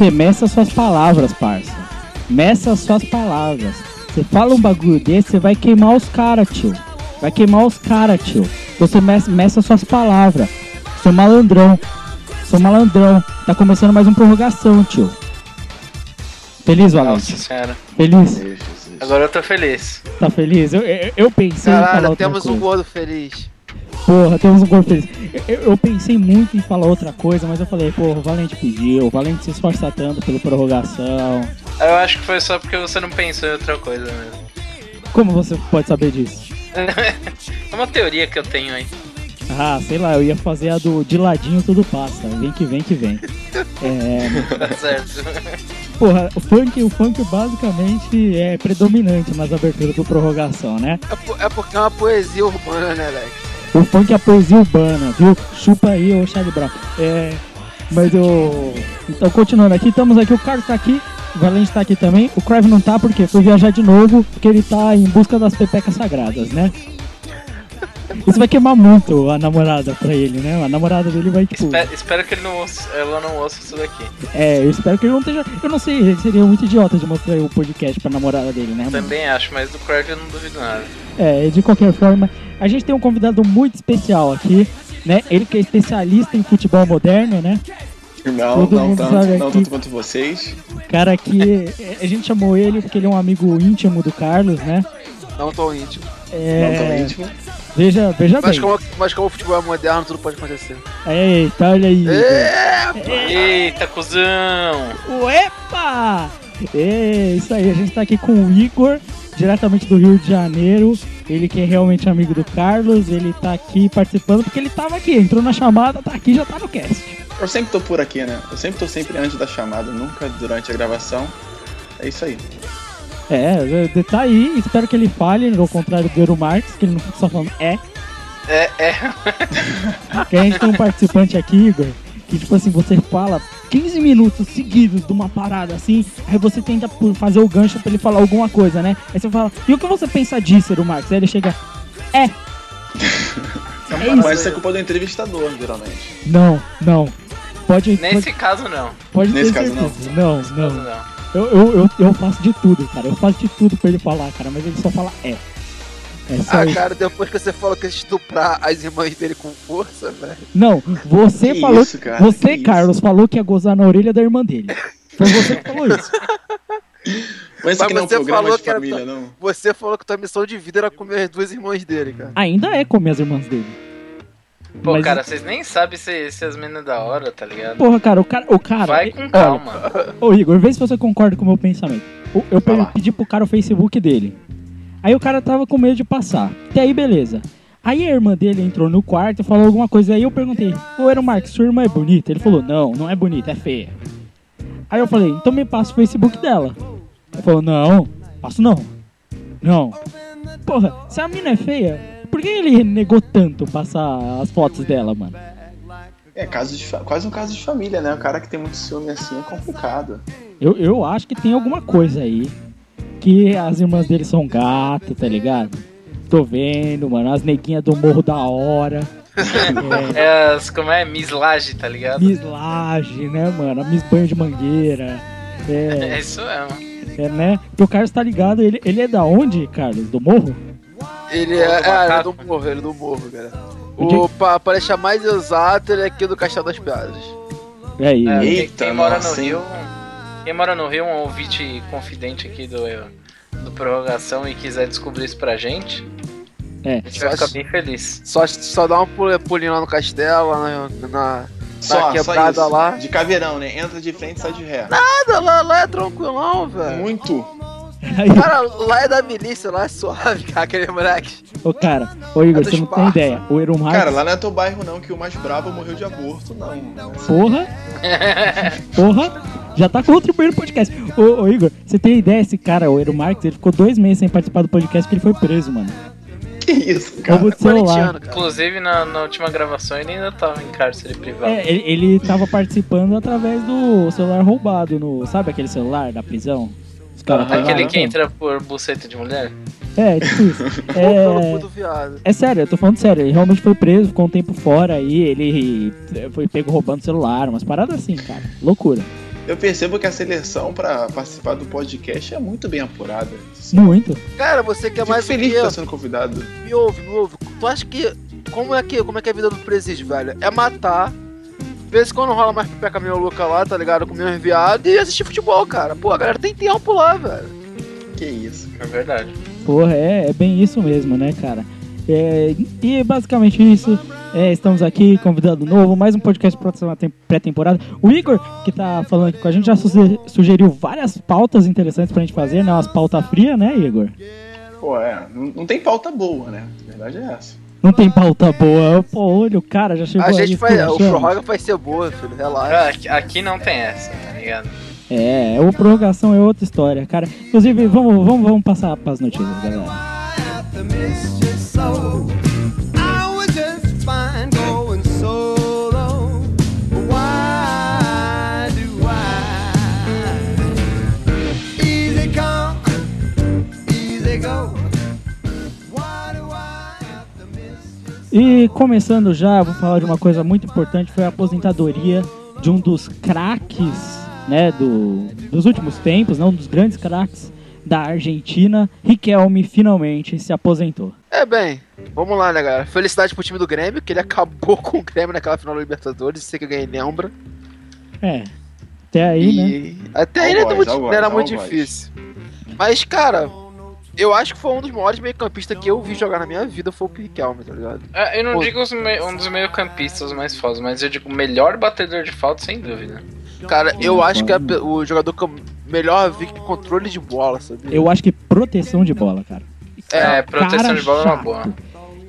Você meça suas palavras, parça. Meça suas palavras. Você fala um bagulho desse, você vai queimar os caras, tio. Vai queimar os caras, tio. Você meça, suas palavras. Seu malandrão. Seu malandrão. Tá começando mais uma prorrogação, tio. Feliz, Valente? Nossa senhora. Feliz? Agora eu tô feliz. Tá feliz? Eu, eu, eu pensei em falar Caralho, outra temos um coisa. gordo feliz. Porra, temos um gol feliz. Eu, eu pensei muito em falar outra coisa, mas eu falei, porra, o Valente pediu, o Valente se esforça tanto pela prorrogação. Eu acho que foi só porque você não pensou em outra coisa mesmo. Como você pode saber disso? É uma teoria que eu tenho aí. Ah, sei lá, eu ia fazer a do de ladinho tudo passa. Vem que vem que vem. É, Tá certo. porra, o funk, o funk basicamente é predominante nas aberturas do prorrogação, né? É, é porque é uma poesia urbana, né, Lex? O funk é a poesia urbana, viu? Chupa aí, ô Charlie Brown. É, mas eu. Então, continuando aqui, estamos aqui, o Carlos tá aqui, o Valente tá aqui também. O Crave não tá porque foi viajar de novo, porque ele tá em busca das pepecas sagradas, né? Isso vai queimar muito a namorada pra ele, né? A namorada dele vai, tipo. Espero, espero que ele não ouça, ela não ouça isso daqui. É, eu espero que ele não esteja. Eu não sei, ele seria muito idiota de mostrar o podcast pra namorada dele, né? mano? Também acho, mas do Crave eu não duvido nada. É, de qualquer forma, a gente tem um convidado muito especial aqui, né? Ele que é especialista em futebol moderno, né? Não, Todo não tanto, não aqui. tanto quanto vocês. Cara que é, a gente chamou ele porque ele é um amigo íntimo do Carlos, né? Não tão íntimo. Não tão É, íntimo. veja, veja Mas bem. como, mas como o futebol é moderno, tudo pode acontecer. Eita, olha aí. É, Eita, cuzão! Uepa! É, isso aí, a gente tá aqui com o Igor, diretamente do Rio de Janeiro. Ele que é realmente amigo do Carlos, ele tá aqui participando porque ele tava aqui, entrou na chamada, tá aqui, já tá no cast. Eu sempre tô por aqui, né? Eu sempre tô sempre antes da chamada, nunca durante a gravação. É isso aí. É, tá aí, espero que ele fale, ao contrário do Euro Marques, que ele não fica só falando é. É, é. Que a gente tem um participante aqui, Igor, que tipo assim, você fala 15 minutos seguidos de uma parada assim, aí você tenta fazer o gancho pra ele falar alguma coisa, né? Aí você fala, e o que você pensa disso, Euro Marques? Aí ele chega, é. É isso. Mas isso é culpa do entrevistador, geralmente. Não, não. Pode, pode, Nesse caso, não. pode nesse ter caso, não. Não, Nesse não. caso, não. Eu, eu, eu, eu faço de tudo, cara. Eu faço de tudo pra ele falar, cara, mas ele só fala é. É só ah, isso. cara, depois que você falou que ia estuprar as irmãs dele com força, velho. Não, você Que falou. isso, cara, você, que Carlos, falou que ia gozar na orelha da irmã dele. Foi você que falou isso. Mas isso aqui não é você programa falou de que era família, tua- não. Você falou que tua missão de vida era comer as duas irmãs dele, cara. Ainda é comer as irmãs dele. Pô, Mas- cara, vocês nem sabem se, se as meninas da hora, tá ligado? Porra, cara, o cara. O cara Vai com calma. Ô, Igor, vê se você concorda com o meu pensamento. Eu lá. pedi pro cara o Facebook dele. Aí o cara tava com medo de passar. Até aí, beleza. Aí a irmã dele entrou no quarto e falou alguma coisa. Aí eu perguntei, ô Eero Marques, sua irmã é bonita? Ele falou, não, não é bonita, é feia. Aí eu falei, então me passa o Facebook dela. Ele falou, não, passo não. Não. Porra, se a mina é feia, por que ele negou tanto passar as fotos dela, mano? É caso de quase um caso de família, né? O cara que tem muito ciúme assim é complicado. Eu, eu acho que tem alguma coisa aí. Que as irmãs dele são gato, tá ligado? Tô vendo, mano. As neguinhas do morro da hora. É, É as, como é? Mislage, tá ligado? Miss Laje, né, mano? Miss Banho de Mangueira. É É, isso mesmo. É, né? E o Carlos tá ligado, ele, ele é da onde, Carlos? Do morro? Ele é, do é, ele é Macaco. do morro, ele é do morro, cara. O, pra, pra deixar mais exato, ele é aqui do Castelo das Piadas. É aí. É, quem, Eita, quem mora nossa, no? Rio. Quem mora no Rio, um ouvinte confidente aqui do, do Prorrogação e quiser descobrir isso pra gente, É. a gente vai ficar bem feliz. Só, só dá um pul- pulinho lá no castelo, lá na, na, Só, na só quebrada isso. lá. De caveirão, né? Entra de frente e sai de ré. Nada, lá, lá é tranquilão, velho. Muito. Cara, lá é da milícia, lá é suave, cara, aquele moleque. ô, cara, ô Igor, É você não tem ideia. O Eero Marx, Cara, lá não é teu bairro não, que o mais brabo morreu de aborto, não. porra, porra, já tá contribuindo no podcast. Ô, ô, Igor, você tem ideia? Esse cara, o Eero Marx, ele ficou dois meses sem participar do podcast porque ele foi preso, mano. Que isso, cara? Celular. Cara. Inclusive, na, na última gravação, ele ainda tava em cárcere privado. É, ele, ele tava participando através do celular roubado, no, sabe aquele celular da prisão? Os caras Aquele que entra por buceta de mulher? É, tipo isso. É, é sério, eu tô falando sério. Ele realmente foi preso, ficou um tempo fora aí. Ele foi pego roubando celular, umas paradas assim, cara. Loucura. Eu percebo que a seleção pra participar do podcast é muito bem apurada. Muito. Cara, você quer Fico mais feliz de estar sendo convidado. Me ouve, me ouve. Tu acha que. Como é que, como é, que é a vida do presídio, velho? É matar. De vez em quando rola mais peca meio louca lá, tá ligado? Comer uns viados e assistir futebol, cara. Pô, a galera tem tempo lá, velho. Que isso, É verdade. Porra, é, é bem isso mesmo, né, cara? É, e basicamente isso. É, estamos aqui, convidado novo, mais um podcast para pré-temporada. O Igor, que tá falando aqui com a gente, já suge- sugeriu várias pautas interessantes pra gente fazer, né? Umas pautas frias, né, Igor? Pô, é. Não, não tem pauta boa, né? A verdade é essa. Não tem pauta boa. Pô, olha, o cara já chegou A gente aí vai. O prorroga vai ser boa, filho. Relaxa. Aqui, aqui não tem essa, tá ligado? É, o prorrogação é outra história, cara. Inclusive, vamos, vamos, vamos passar pras notícias, galera. E começando já, vou falar de uma coisa muito importante, foi a aposentadoria de um dos craques, né, do, dos últimos tempos, né, um dos grandes craques da Argentina, Riquelme finalmente se aposentou. É bem, vamos lá, né, galera? Felicidade pro time do Grêmio, que ele acabou com o Grêmio naquela final da Libertadores, sei que alguém lembra. É, até aí, né? e até aí não era Algoz, muito, era muito difícil. Mas, cara, eu acho que foi um dos maiores meio-campistas que eu vi jogar na minha vida, foi o Riquelme, tá ligado? É, eu não Pô. digo um dos meio-campistas mais fodas, mas eu digo o melhor batedor de falta, sem dúvida. Cara, eu acho que é o jogador que eu melhor vi que controle de bola, sabia? Eu acho que proteção de bola, cara. É, proteção Cara de bola é uma chato. boa.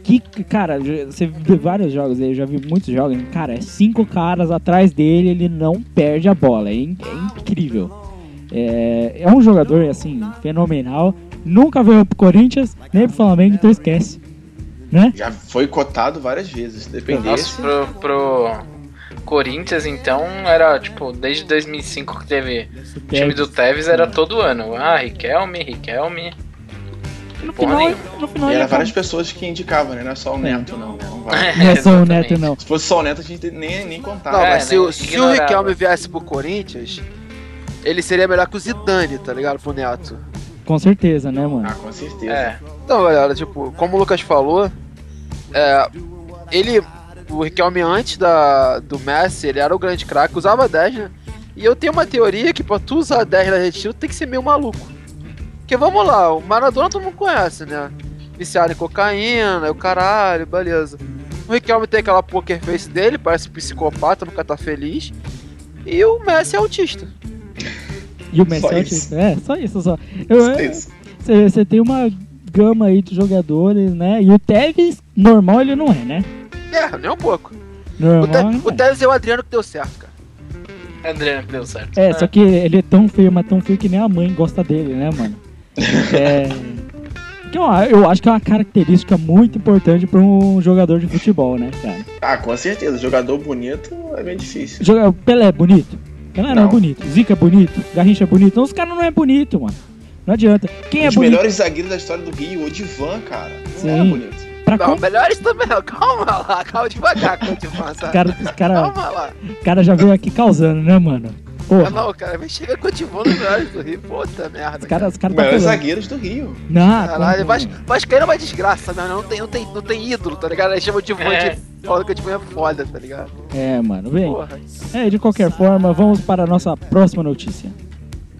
Que, cara, você vê vários jogos aí, eu já vi muitos jogos, cara, é cinco caras atrás dele, ele não perde a bola, é, in- é incrível. É, é um jogador, assim, fenomenal, nunca veio pro Corinthians, nem pro Flamengo, então esquece, né? Já foi cotado várias vezes. Se dependesse. Nossa, pro, pro Corinthians, então, era tipo, desde 2005 que teve o time do Tevez, era todo ano. Ah, Riquelme, Riquelme. no porra final, nenhuma. no final E era várias pessoas que indicavam, né? Não é só o Neto, não. Não vai. Não é só o. Neto, não. Se fosse só o Neto, a gente nem, nem contava. Não, É, mas se, né, o- se o. Riquelme viesse pro Corinthians, ele seria melhor que o Zidane, tá ligado? Pro Neto. Com certeza, né, mano? Ah, com certeza. É, Então, galera, tipo, como o Lucas falou, é, ele, o Riquelme antes da, do Messi, ele era o grande craque, usava 10, né? E eu tenho uma teoria que pra tu usar 10 na Argentina, tu tem que ser meio maluco. Porque vamos lá, o Maradona todo mundo conhece, né? Viciado em cocaína, o caralho, beleza. O Riquelme tem aquela poker face dele, parece um psicopata, nunca tá feliz. E o Messi é autista. E o Messi Só é isso. autista. É, só isso, só. Você tem uma gama aí de jogadores, né? E o Tevez, normal ele não é, né? É, nem um pouco. O, Normal. Te, ele o é. Tevez é o Adriano que deu certo, cara. Adriano que deu certo. É, só que ele é tão feio, mas tão feio que nem a mãe gosta dele, né, mano? É. Que eu, eu acho que é uma característica muito importante pra um jogador de futebol, né, cara? Ah, com certeza. Jogador bonito é bem difícil. Joga, Pelé é bonito? Pelé não, é Não. bonito. Zica é bonito? Garrincha é bonito? Não, os caras não é bonito, mano. Não adianta. Quem é Os bonito? melhores zagueiros da história do Rio, o Divan, cara. Não era Sim. bonito. Pra Não, melhores também não. Calma lá, calma devagar, calma devagar. Os caras os cara, Calma lá. cara já veio aqui causando, né, mano? Porra, não, cara, mas chega continuando os melhores do Rio. Puta merda. os caras os cara tá Melhores zagueiros do Rio. Não, Caralho, como- Vas- Vascaíno é uma desgraça, né? Não tem, não tem, não tem ídolo, tá ligado? Aí chama de vô É. de foda que tipo é foda, tá ligado? É, mano, bem. Porra. É, de qualquer forma, vamos para a nossa próxima notícia.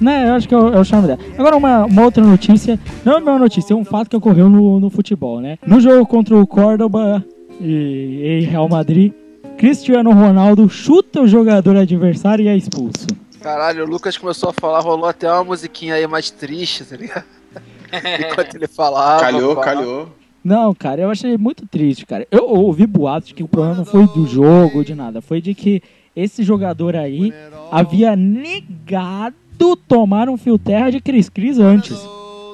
Né, eu acho que é o, é o charme dela. Agora, uma, uma outra notícia. Não é uma notícia, é um fato que ocorreu no, no futebol, né? No jogo contra o Córdoba e, e Real Madrid, Cristiano Ronaldo chuta o jogador adversário e é expulso. Caralho, o Lucas começou a falar, rolou até uma musiquinha aí mais triste, tá ligado? Enquanto ele falava. calhou, falava. calhou. Não, cara, eu achei muito triste, cara. Eu ouvi boatos de que o problema não foi do jogo, de nada. Foi de que esse jogador aí havia negado tomar um fio terra de Cris Cris antes.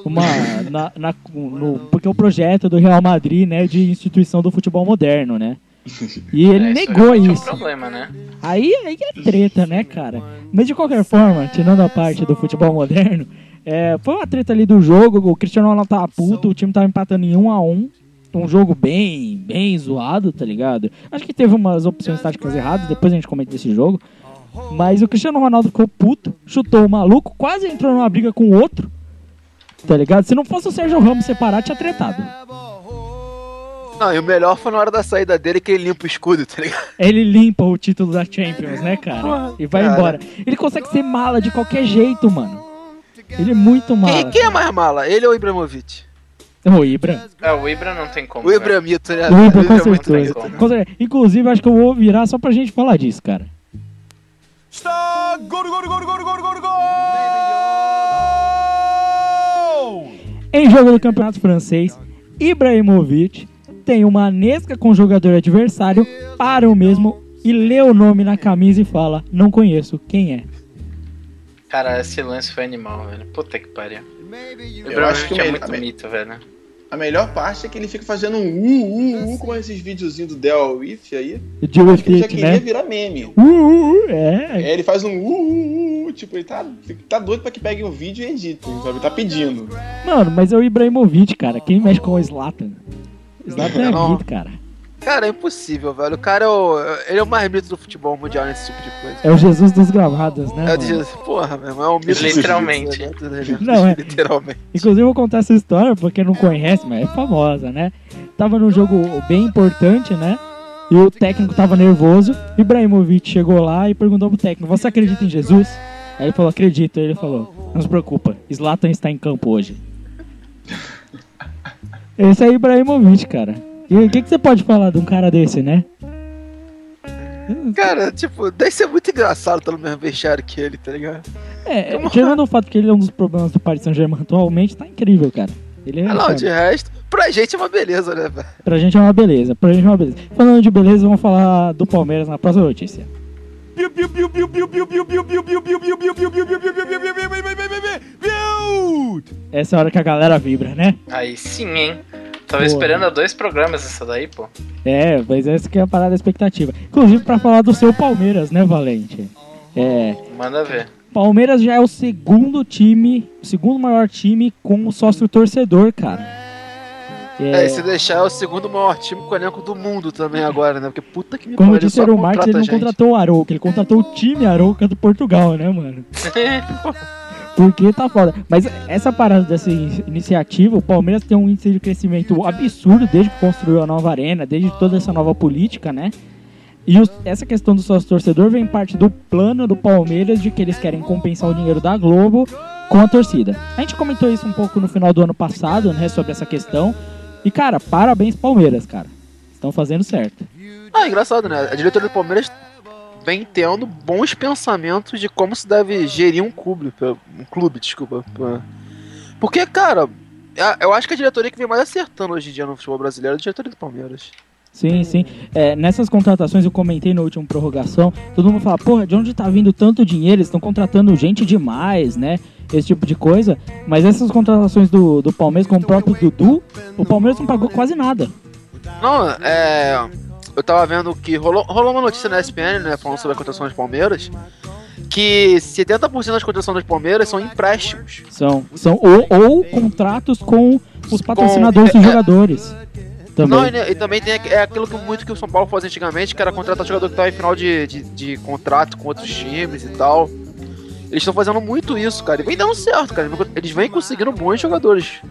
Uma, na, na- no- porque o projeto do Real Madrid, né, de instituição do futebol moderno, né? E ele É, negou realmente isso. É um problema, né? Aí, aí é treta, né, cara? Mas de qualquer forma, tirando a parte do futebol moderno, é, foi uma treta ali do jogo, o Cristiano Ronaldo tava puto, o time tava empatando em 1 a 1 um jogo bem, bem zoado, tá ligado? Acho que teve umas opções táticas erradas, depois a gente comenta desse jogo. Mas o Cristiano Ronaldo ficou puto, chutou o maluco, quase entrou numa briga com o outro, tá ligado? Se não fosse o Sérgio Ramos separar, tinha tretado. Não, e o melhor foi na hora da saída dele que ele limpa o escudo, tá ligado? Ele limpa o título da Champions, né, cara? E vai cara. embora. Ele consegue ser mala de qualquer jeito, mano. Ele é muito mala. Quem, quem é mais mala? Ele ou o Ibrahimovic? O Ibra. É, o Ibra não tem como. O velho. Ibramito, né? O Ibra, com é certeza. Com certeza. Inclusive, acho que eu vou virar só pra gente falar disso, cara. Está gol gol gol gol gol gol gol Em jogo do Campeonato Francês, Ibrahimovic tem uma nesca com o jogador adversário, para o mesmo e lê o nome na camisa e fala: Não conheço, quem é? Cara, esse lance foi animal, velho. Puta que pariu. O Eu acho que é muito mito, velho. A melhor parte é que ele fica fazendo um uh, uh, uh, como esses videozinhos do Del With aí. Deal with Que ele já queria né? virar meme. Uh, uh, uh, é. É, ele faz um uh, uh, uh, tipo, ele tá, tá doido pra que pegue o vídeo e edite, sabe? Ele tá pedindo. Mano, mas é o Ibrahimovic, cara. Quem mexe com o Zlatan? Zlatan é mito, cara. Cara, é impossível, velho. O cara é o. Ele é o mais mito do futebol mundial nesse tipo de coisa. É o Jesus dos gravados, né? É o Jesus. Porra, meu irmão, é um mito. Literalmente. Não, é. Literalmente. Inclusive, eu vou contar essa história pra quem não conhece, mas é famosa, né? Tava num jogo bem importante, né? E o técnico tava nervoso. Ibrahimovic chegou lá e perguntou pro técnico: Você acredita em Jesus? Aí ele falou: Acredito. Aí ele falou: Não se preocupa, Zlatan está em campo hoje. Esse é Ibrahimovic, cara e O que, que você pode falar de um cara desse, né? Cara, tipo, deve ser muito engraçado pelo mesmo vestiário que ele, tá ligado? É, tirando o fato que ele é um dos problemas do Paris Saint-Germain atualmente, tá incrível, cara. Ele é, ah, não, de resto, pra gente é uma beleza, né, velho? Pra gente é uma beleza, pra gente é uma beleza. Falando de beleza, vamos falar do Palmeiras na próxima notícia. Essa é a hora que a galera vibra, né? Aí sim, hein? Tava Pô. esperando há dois programas essa daí, pô. É, mas essa que é a parada da expectativa. Inclusive pra falar do seu Palmeiras, né, Valente? É, Manda ver. Palmeiras já é o segundo time, o segundo maior time com o sócio torcedor, cara. É, e se deixar é o segundo maior time com elenco do mundo também agora, né? Porque puta que me como disse o Marques, ele não gente. contratou o Arouca, ele contratou o time Arouca do Portugal, né, mano? Porque tá foda. Mas essa parada dessa in- iniciativa, o Palmeiras tem um índice de crescimento absurdo desde que construiu a nova arena, desde toda essa nova política, né? E os- essa questão do sócio torcedor vem parte do plano do Palmeiras de que eles querem compensar o dinheiro da Globo com a torcida. A gente comentou isso um pouco no final do ano passado, né, sobre essa questão. E cara, parabéns Palmeiras, cara. Estão fazendo certo. Ah, engraçado, né? A diretoria do Palmeiras vem tendo bons pensamentos de como se deve gerir um clube, um clube, desculpa. Porque, cara, É, Eu acho que a diretoria que vem mais acertando hoje em dia no futebol brasileiro é a diretoria do Palmeiras. Sim, sim. É, nessas contratações eu comentei no último prorrogação, todo mundo fala, porra, de onde tá vindo tanto dinheiro? Eles estão contratando gente demais, né? Esse tipo de coisa. Mas essas contratações do, do Palmeiras, com o próprio Dudu, o Palmeiras não pagou quase nada. Não, é. Eu tava vendo que rolou, rolou uma notícia na ESPN, né? Falando sobre a contratação dos Palmeiras. Que 70% das contratações dos Palmeiras são empréstimos. São, são ou, ou contratos com os patrocinadores dos é, jogadores. Também. Não, e, e também tem é aquilo que muito que o São Paulo fazia antigamente, que era contratar jogador que tava em final de, de, de contrato com outros times e tal. Eles estão fazendo muito isso, cara. E vem dando certo, cara. Eles vêm conseguindo bons jogadores.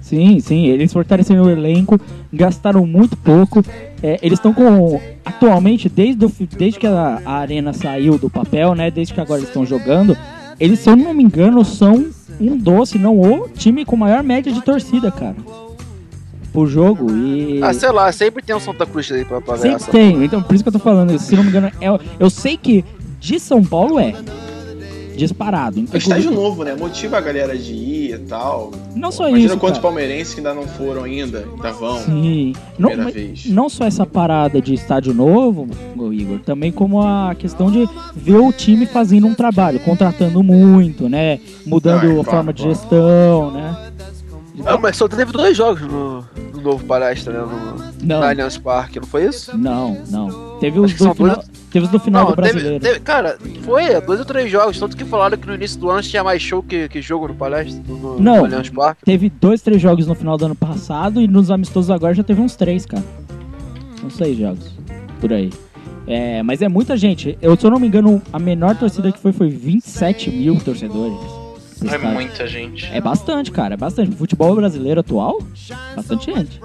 Sim, sim, eles fortaleceram o elenco, gastaram muito pouco. É, eles estão com. Atualmente, desde, o desde que a, a arena saiu do papel, né? Desde que agora eles estão jogando, eles, se eu não me engano, são um doce, não o time com maior média de torcida, cara. Por jogo. E. Ah, sei lá, sempre tem um Santa Cruz aí pra pagar Sempre tem, então por isso que eu tô falando. Se não me engano, é, eu sei que de São Paulo é. Disparado. É Inclusive, estágio novo, né? Motiva a galera de ir e tal. Não só Imagina isso. quantos cara. palmeirenses que ainda não foram ainda, ainda vão. Sim. Não, vez. não só essa parada de estádio novo, Igor, também como a questão de ver o time fazendo um trabalho, contratando muito, né? Mudando Não, é a forma de gestão, né? Ah, mas só teve dois jogos no, no novo palestra, né? No, Não. Na Allianz Parque, não foi isso? Não, não. Teve os dois- final, teve os do final do teve, brasileiro. teve- cara, foi é, dois ou três jogos. Tanto que falaram que no início do ano tinha mais show que, que jogo no palestra, no, Não. no Allianz Parque. Teve dois, três jogos no final do ano passado e nos amistosos agora já teve uns três, cara. Uns seis jogos. Por aí. É, mas é muita gente. Eu, se eu não me engano, a menor torcida que foi foi 27 mil torcedores. no É estádio. muita gente. É bastante, cara, é bastante. Futebol brasileiro atual, bastante gente.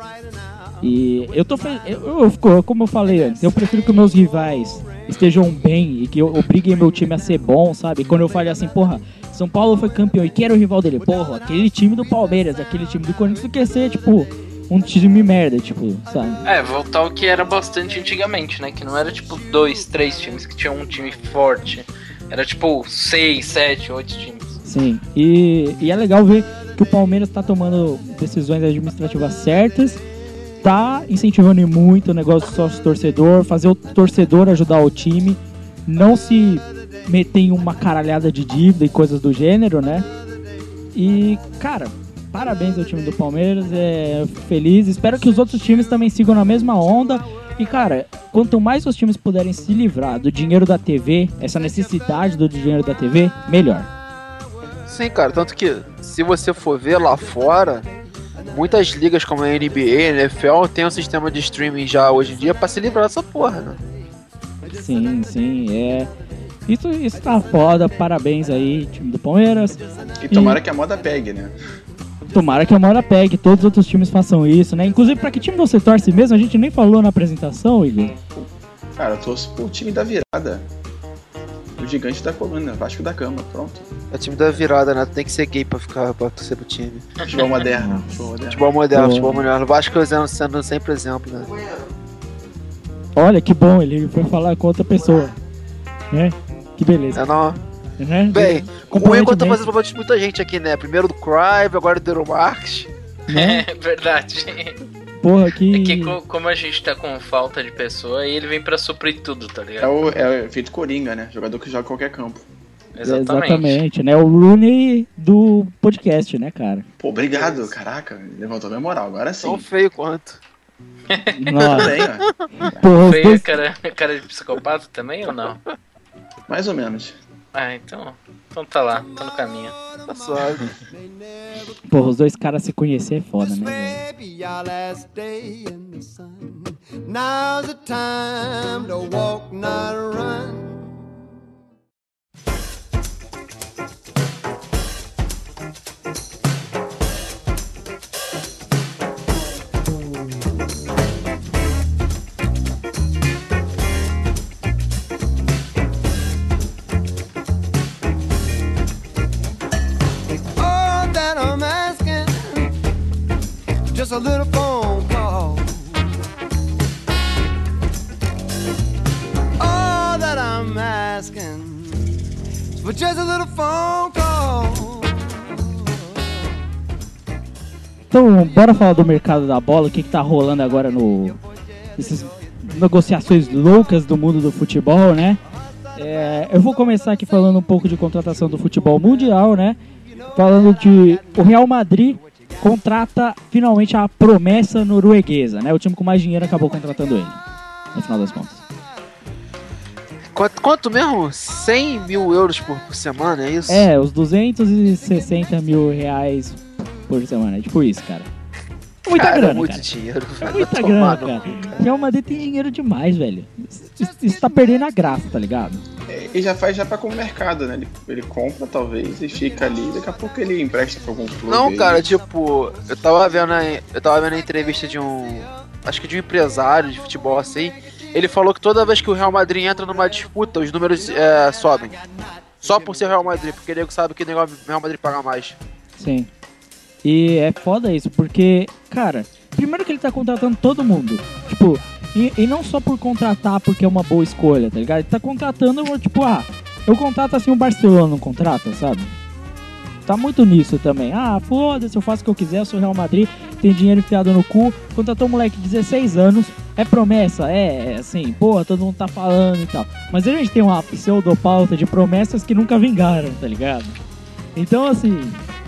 E eu tô eu, eu como eu falei antes, eu prefiro que meus rivais estejam bem e que eu obriguem meu time a ser bom, sabe? Quando eu falei assim, porra, São Paulo foi campeão e quem era o rival dele? Porra, aquele time do Palmeiras, aquele time do Corinthians, do que ser, tipo, um time merda, tipo, sabe? É, voltar ao que era bastante antigamente, né? Que não era tipo dois, três times que tinham um time forte. Era tipo seis, sete, oito times. Sim, e, e é legal ver que o Palmeiras tá tomando decisões administrativas certas, tá incentivando muito o negócio do sócio-torcedor, fazer o torcedor ajudar o time, não se meter em uma caralhada de dívida e coisas do gênero, né? E, cara, parabéns ao time do Palmeiras, é feliz, espero que os outros times também sigam na mesma onda. E, cara, quanto mais os times puderem se livrar do dinheiro da TV, essa necessidade do dinheiro da TV, melhor. Sim, cara, tanto que se você for ver lá fora, muitas ligas como a NBA, a NFL tem um sistema de streaming já hoje em dia pra se livrar dessa porra, né? Sim, sim, é. Isso, isso tá foda, parabéns aí, time do Palmeiras. E tomara que a moda pegue, né? Tomara que a Mora pegue, todos os outros times façam isso, né? Inclusive, pra que time você torce mesmo? A gente nem falou na apresentação, Igor. Cara, eu torço pro time da virada. O gigante da coluna, Vasco da Cama, pronto. É o time da virada, né? Tem que ser gay pra ficar pra torcer pro time. Futebol moderno. Futebol moderno. Futebol moderno, Boa. futebol moderno. Vasco sendo, sendo sempre exemplo, né? Olha que bom, ele foi falar com outra pessoa. Né? Que beleza. É, não. Né? Bem, o é quando tá fazendo favor de muita gente aqui, né? Primeiro do Crive, agora do Euro Marques. né? É verdade. Porra, que. É que co- como a gente tá com falta de pessoa, aí ele vem pra suprir tudo, tá É ligado? o, é o efeito Coringa, né? Jogador que joga em qualquer campo. Exatamente. né? O Rooney do podcast, né, cara? Pô, obrigado, caraca. Levantou minha moral, agora sim. Tão feio quanto. Nossa, Também, ó. porra, Feio cara, cara de psicopata também ou não? Mais ou menos. Ah, então. Então tá lá, tá no caminho. Tá suave. porra, os dois caras se conhecer é foda, né? velho? Maybe our last day in the sun. Now's the time to walk, not run. Então, bora falar do mercado da bola, o que, que tá rolando agora no. Essas negociações loucas do mundo do futebol, né? É, eu vou começar aqui falando um pouco de contratação do futebol mundial, né? Falando de o Real Madrid contrata finalmente a promessa norueguesa, né? O time com mais dinheiro acabou contratando ele, no final das contas. Quanto, quanto mesmo? 100 mil euros por, por semana, é isso? É, os 260 mil reais por semana, é tipo isso, cara. É muita Cara, é grana, muito cara. dinheiro, É velho. muita Vai grana, cara. cu, cara. Real Madrid tem dinheiro demais, velho. Isso, isso tá perdendo a graça, tá ligado? E já faz já pra como mercado, né? Ele, ele compra, talvez, e fica ali, daqui a pouco ele empresta pra algum clube. Não, aí. cara, tipo, eu tava vendo a, eu tava vendo a entrevista de um. Acho que de um empresário de futebol assim. Ele falou que toda vez que o Real Madrid entra numa disputa, os números é, sobem. Só por ser Real Madrid, porque ele sabe que o negócio- o Real Madrid paga mais. Sim. E é foda isso, porque, cara, primeiro que ele tá contratando todo mundo. Tipo, e, e não só por contratar porque é uma boa escolha, tá ligado? Ele tá contratando, tipo, ah, eu contrato assim o Barcelona não contrata, sabe? Tá muito nisso também. Ah, foda-se, eu faço o que eu quiser, eu sou Real Madrid, tem dinheiro enfiado no cu. Contratou um moleque de 16 anos, é promessa, é, é assim, pô, todo mundo tá falando e tal. Mas a gente tem uma pseudopauta de promessas que nunca vingaram, tá ligado? Então, assim,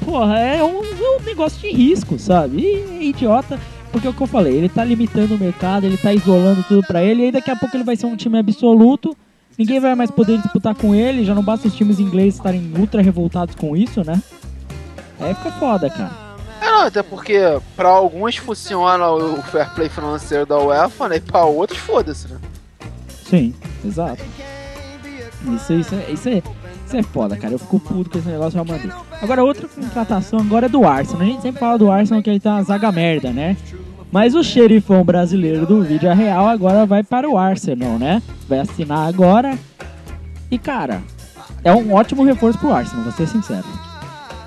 porra, é um, é um negócio de risco, sabe? E é idiota, porque é o que eu falei, ele tá limitando o mercado, ele tá isolando tudo pra ele, e aí daqui a pouco ele vai ser um time absoluto, ninguém vai mais poder disputar com ele, já não basta os times ingleses estarem ultra revoltados com isso, né? Aí fica foda, cara. É, não, até porque pra alguns funciona o fair play financeiro da UEFA, né? E pra outros, foda-se, né? Sim, exato. Isso, isso, é, isso, é, isso é foda, cara. Eu fico puto com esse negócio Real Madrid. Agora, outra contratação agora é do Arsenal. A gente sempre fala do Arsenal que ele tá uma zaga merda, né? Mas o xerifão brasileiro do Vídeo Real agora vai para o Arsenal, né? Vai assinar agora. E, cara, é um ótimo reforço pro Arsenal, vou ser sincero.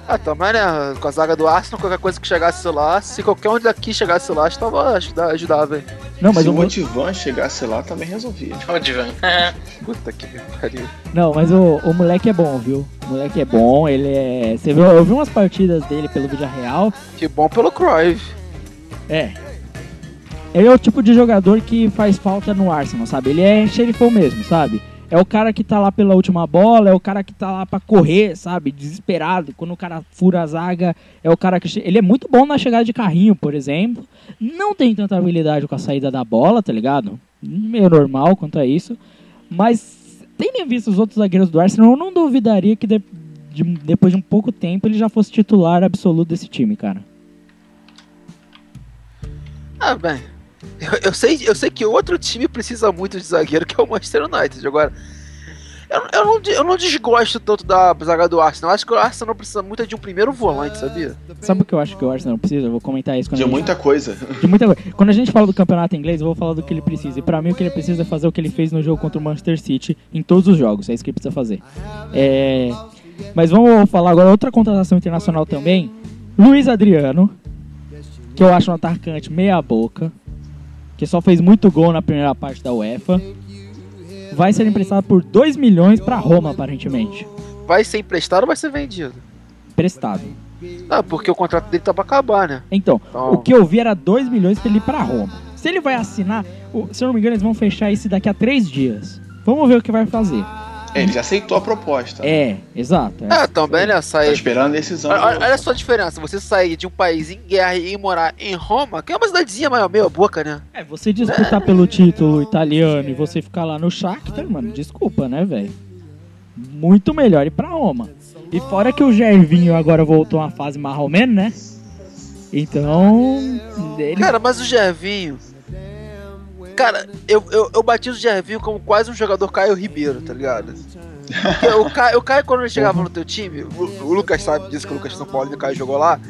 Ah, também, né? Com a zaga do Arsenal, qualquer coisa que chegasse lá, se qualquer um daqui chegasse lá, estava ajuda- ajudava, hein? Não, mas Se o, o mo- Motivan chegasse lá, também resolvia. Ô, Divan. Puta que pariu. não, mas o, o moleque é bom, viu? O moleque é bom, ele é. Você viu, eu vi umas partidas dele pelo Vídeo Real. Que bom pelo Cruyff. É. Ele é o tipo de jogador que faz falta no Arsenal, sabe? Ele é xerifão mesmo, sabe? É o cara que tá lá pela última bola, é o cara que tá lá pra correr, sabe? Desesperado. Quando o cara fura a zaga, é o cara que. Ele é muito bom na chegada de carrinho, por exemplo. Não tem tanta habilidade com a saída da bola, tá ligado? Meio normal quanto a isso. Mas, tendo visto os outros zagueiros do Arsenal, eu não duvidaria que de- de- depois de um pouco tempo ele já fosse titular absoluto desse time, cara. Ah, bem. Eu, eu sei, eu sei que outro time precisa muito de zagueiro, que é o Manchester United. Agora, eu, eu, não, eu não desgosto tanto da zaga do Arsenal. Eu acho que o Arsenal precisa muito de um primeiro volante, sabia? Sabe o que eu acho que o Arsenal precisa? Eu vou comentar isso quando De a gente- muita coisa. de muita coisa. Quando a gente fala do campeonato inglês, eu vou falar do que ele precisa. E pra mim, o que ele precisa é fazer o que ele fez no jogo contra o Manchester City em todos os jogos. É isso que ele precisa fazer. É... Mas vamos falar agora outra contratação internacional também. Luiz Adriano, que eu acho um atacante meia boca, que só fez muito gol na primeira parte da UEFA. Vai ser emprestado por 2 milhões pra Roma, aparentemente. Vai ser emprestado ou vai ser vendido? Emprestado. Ah, porque o contrato dele tá pra acabar, né? Então, Então- o que eu vi era 2 milhões pra ele ir pra Roma. Se ele vai assinar, se eu não me engano, eles vão fechar isso daqui a 3 dias. Vamos ver o que vai fazer. É, ele já aceitou a proposta. É, exato. é. Ah, também, né? Tá Sair. esperando a decisão. Olha, olha- olha só a diferença, você sair de um país em guerra e ir morar em Roma, que é uma cidadezinha meio meia boca, né? É, você disputar pelo título italiano e você ficar lá no Shakhtar, mano, desculpa, né, velho? Muito melhor ir pra Roma. E fora que o Gervinho agora voltou a uma fase mais ou menos, né? Então, ele... Cara, mas o Gervinho. Cara, eu, eu, eu batizo o Gervinho como quase um jogador Caio Ribeiro, tá ligado? Porque o Caio, o Caio, quando ele chegava no teu time, o, o Lucas sabe disso que o Lucas São Paulo e o Caio jogou lá.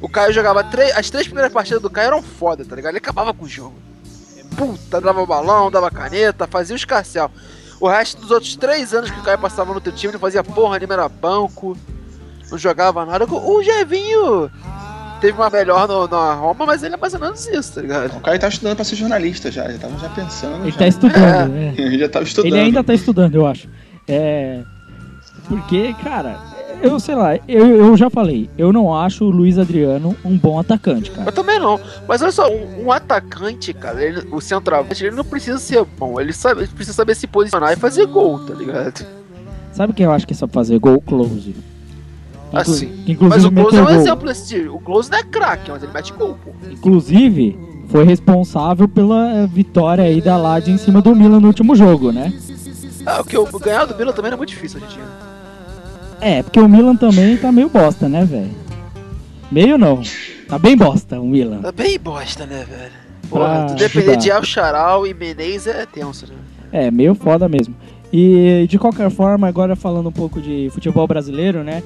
O Caio jogava três. As três primeiras partidas do Caio eram foda, tá ligado? Ele acabava com o jogo. Puta, dava balão, dava caneta, fazia o escarcel. O resto dos outros três anos que o Caio passava no teu time, ele fazia porra nenhuma, era banco, não jogava nada. O Gervinho teve uma melhor no, na Roma, mas ele é mais ou menos isso, tá ligado? O cara tava estudando pra ser jornalista já, já tava já pensando. ele já. tá estudando, né? Ele já tava estudando. Ele ainda tá estudando, eu acho. É. Porque, cara, eu sei lá, eu, eu já falei, eu não acho o Luiz Adriano um bom atacante, cara. Eu também não. Mas olha só, um, um atacante, cara, ele- o centroavante, ele não precisa ser bom. Ele, sabe, ele precisa saber se posicionar e fazer gol, tá ligado? Sabe quem eu acho que sabe fazer gol? Close. Assim. Inclusive, Mas o Close é um exemplo desse. O Close não é craque, mas ele mete gol, pô. Inclusive, foi responsável pela eh, vitória aí da Lade em cima do Milan no último jogo, né? Ah, o que eu ganhar do Milan também é muito difícil em dia. É, porque o Milan também tá meio bosta, né, velho? Meio não. Tá bem bosta o Milan. Tá bem bosta, né, velho? Porra, tu depender de El Charal e Menez é tenso, né? É, meio foda mesmo. E de qualquer forma, agora falando um pouco de futebol brasileiro, né?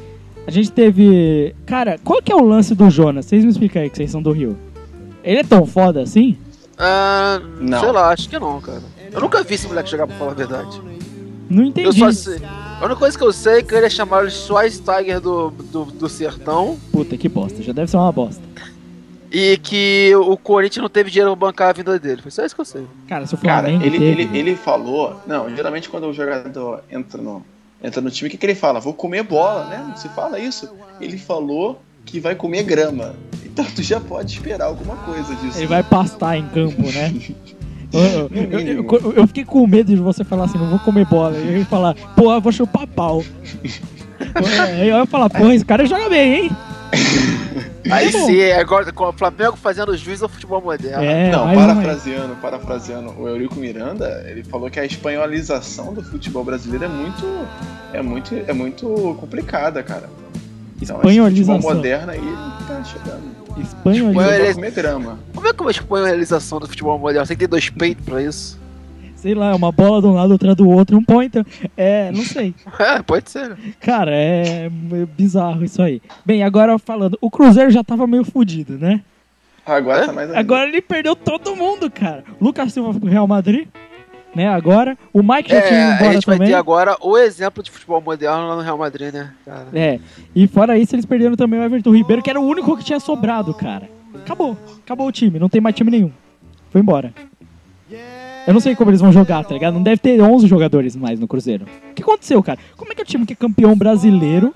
A gente teve. Cara, qual que é o lance do Jonas? Vocês me explicam aí que vocês são do Rio. Ele é tão foda assim? Ah, Não. sei lá, acho que não, cara. Eu nunca vi esse moleque jogar pra falar a verdade. Não Eu entendi. só sei. A única coisa que eu sei é que ele é chamado de Schweinsteiger do, do, do Sertão Puta que bosta, já deve ser uma bosta. e que o Corinthians não teve dinheiro pra bancar a vinda dele. Foi só isso que eu sei. Cara, se o Cara, Flamengo ele, teve... ele, ele falou. Não, geralmente quando o jogador entra no, entra no time, o que, que ele fala? Vou comer bola, né? Não se fala isso. Ele falou que vai comer grama. Então tu já pode esperar alguma coisa disso. Ele vai pastar em campo, né? Eu, eu- eu- eu- eu fiquei com medo de você falar assim, não vou comer bola. E ele falar, pô, eu vou chupar pau. Aí eu ia falar, pô, esse cara joga bem, hein? Aí sim, agora com o Flamengo fazendo juiz ao futebol moderno. É, Não, parafraseando, parafraseando o Eurico Miranda, ele falou que a espanholização do futebol brasileiro é muito, é muito, é muito complicada, cara. Então, esse Espanholização. futebol moderno aí tá chegando. Espanhol. Espanhol. Vai ele- comer grama. Como é que eu expõe a realização do futebol moderno? Você tem que ter dois peitos pra isso? Sei lá, uma bola de um lado, outra do outro, um pointer. É, não sei. É, pode ser. né? Cara, é bizarro isso aí. Bem, agora falando, o Cruzeiro já tava meio fudido, né? Agora tá mais ainda. Agora ele perdeu todo mundo, cara. Lucas Silva pro Real Madrid, né? Agora. O Mike já tinha ido É, a embora gente vai também. ter agora o exemplo de futebol moderno lá no Real Madrid, né, cara? É, e fora isso, eles perderam também o Everton Ribeiro, que era o único que tinha sobrado, cara. Acabou, acabou o time, não tem mais time nenhum. Foi embora. Eu não sei como eles vão jogar, tá ligado? Não deve ter 11 jogadores mais no Cruzeiro. O que aconteceu, cara? Como é que o time que é campeão brasileiro,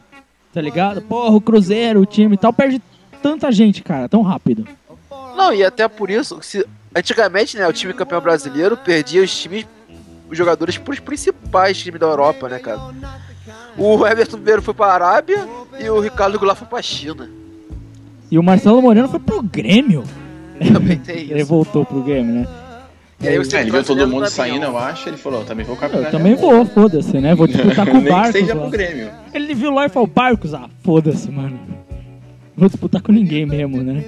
tá ligado? Porra, o Cruzeiro, o time e tal, perde tanta gente, cara, tão rápido. Não, e até por isso, se antigamente, né, o time campeão brasileiro perdia os times, os jogadores pros principais times da Europa, né, cara? O Everton Ribeiro foi pra Arábia e o Ricardo Goulart foi pra China. E o Marcelo Moreno foi pro Grêmio. Também tem Ele isso. voltou pro Grêmio, né? E aí, o É, ele viu todo mundo saindo, bem, eu acho, ele falou, também vou Eu capinar. também vou, foda-se, né? Vou disputar com o que Barcos seja lá. pro Grêmio. Ele viu lá e falou, Barcos, ah, foda-se, mano. Vou disputar com ninguém mesmo, né?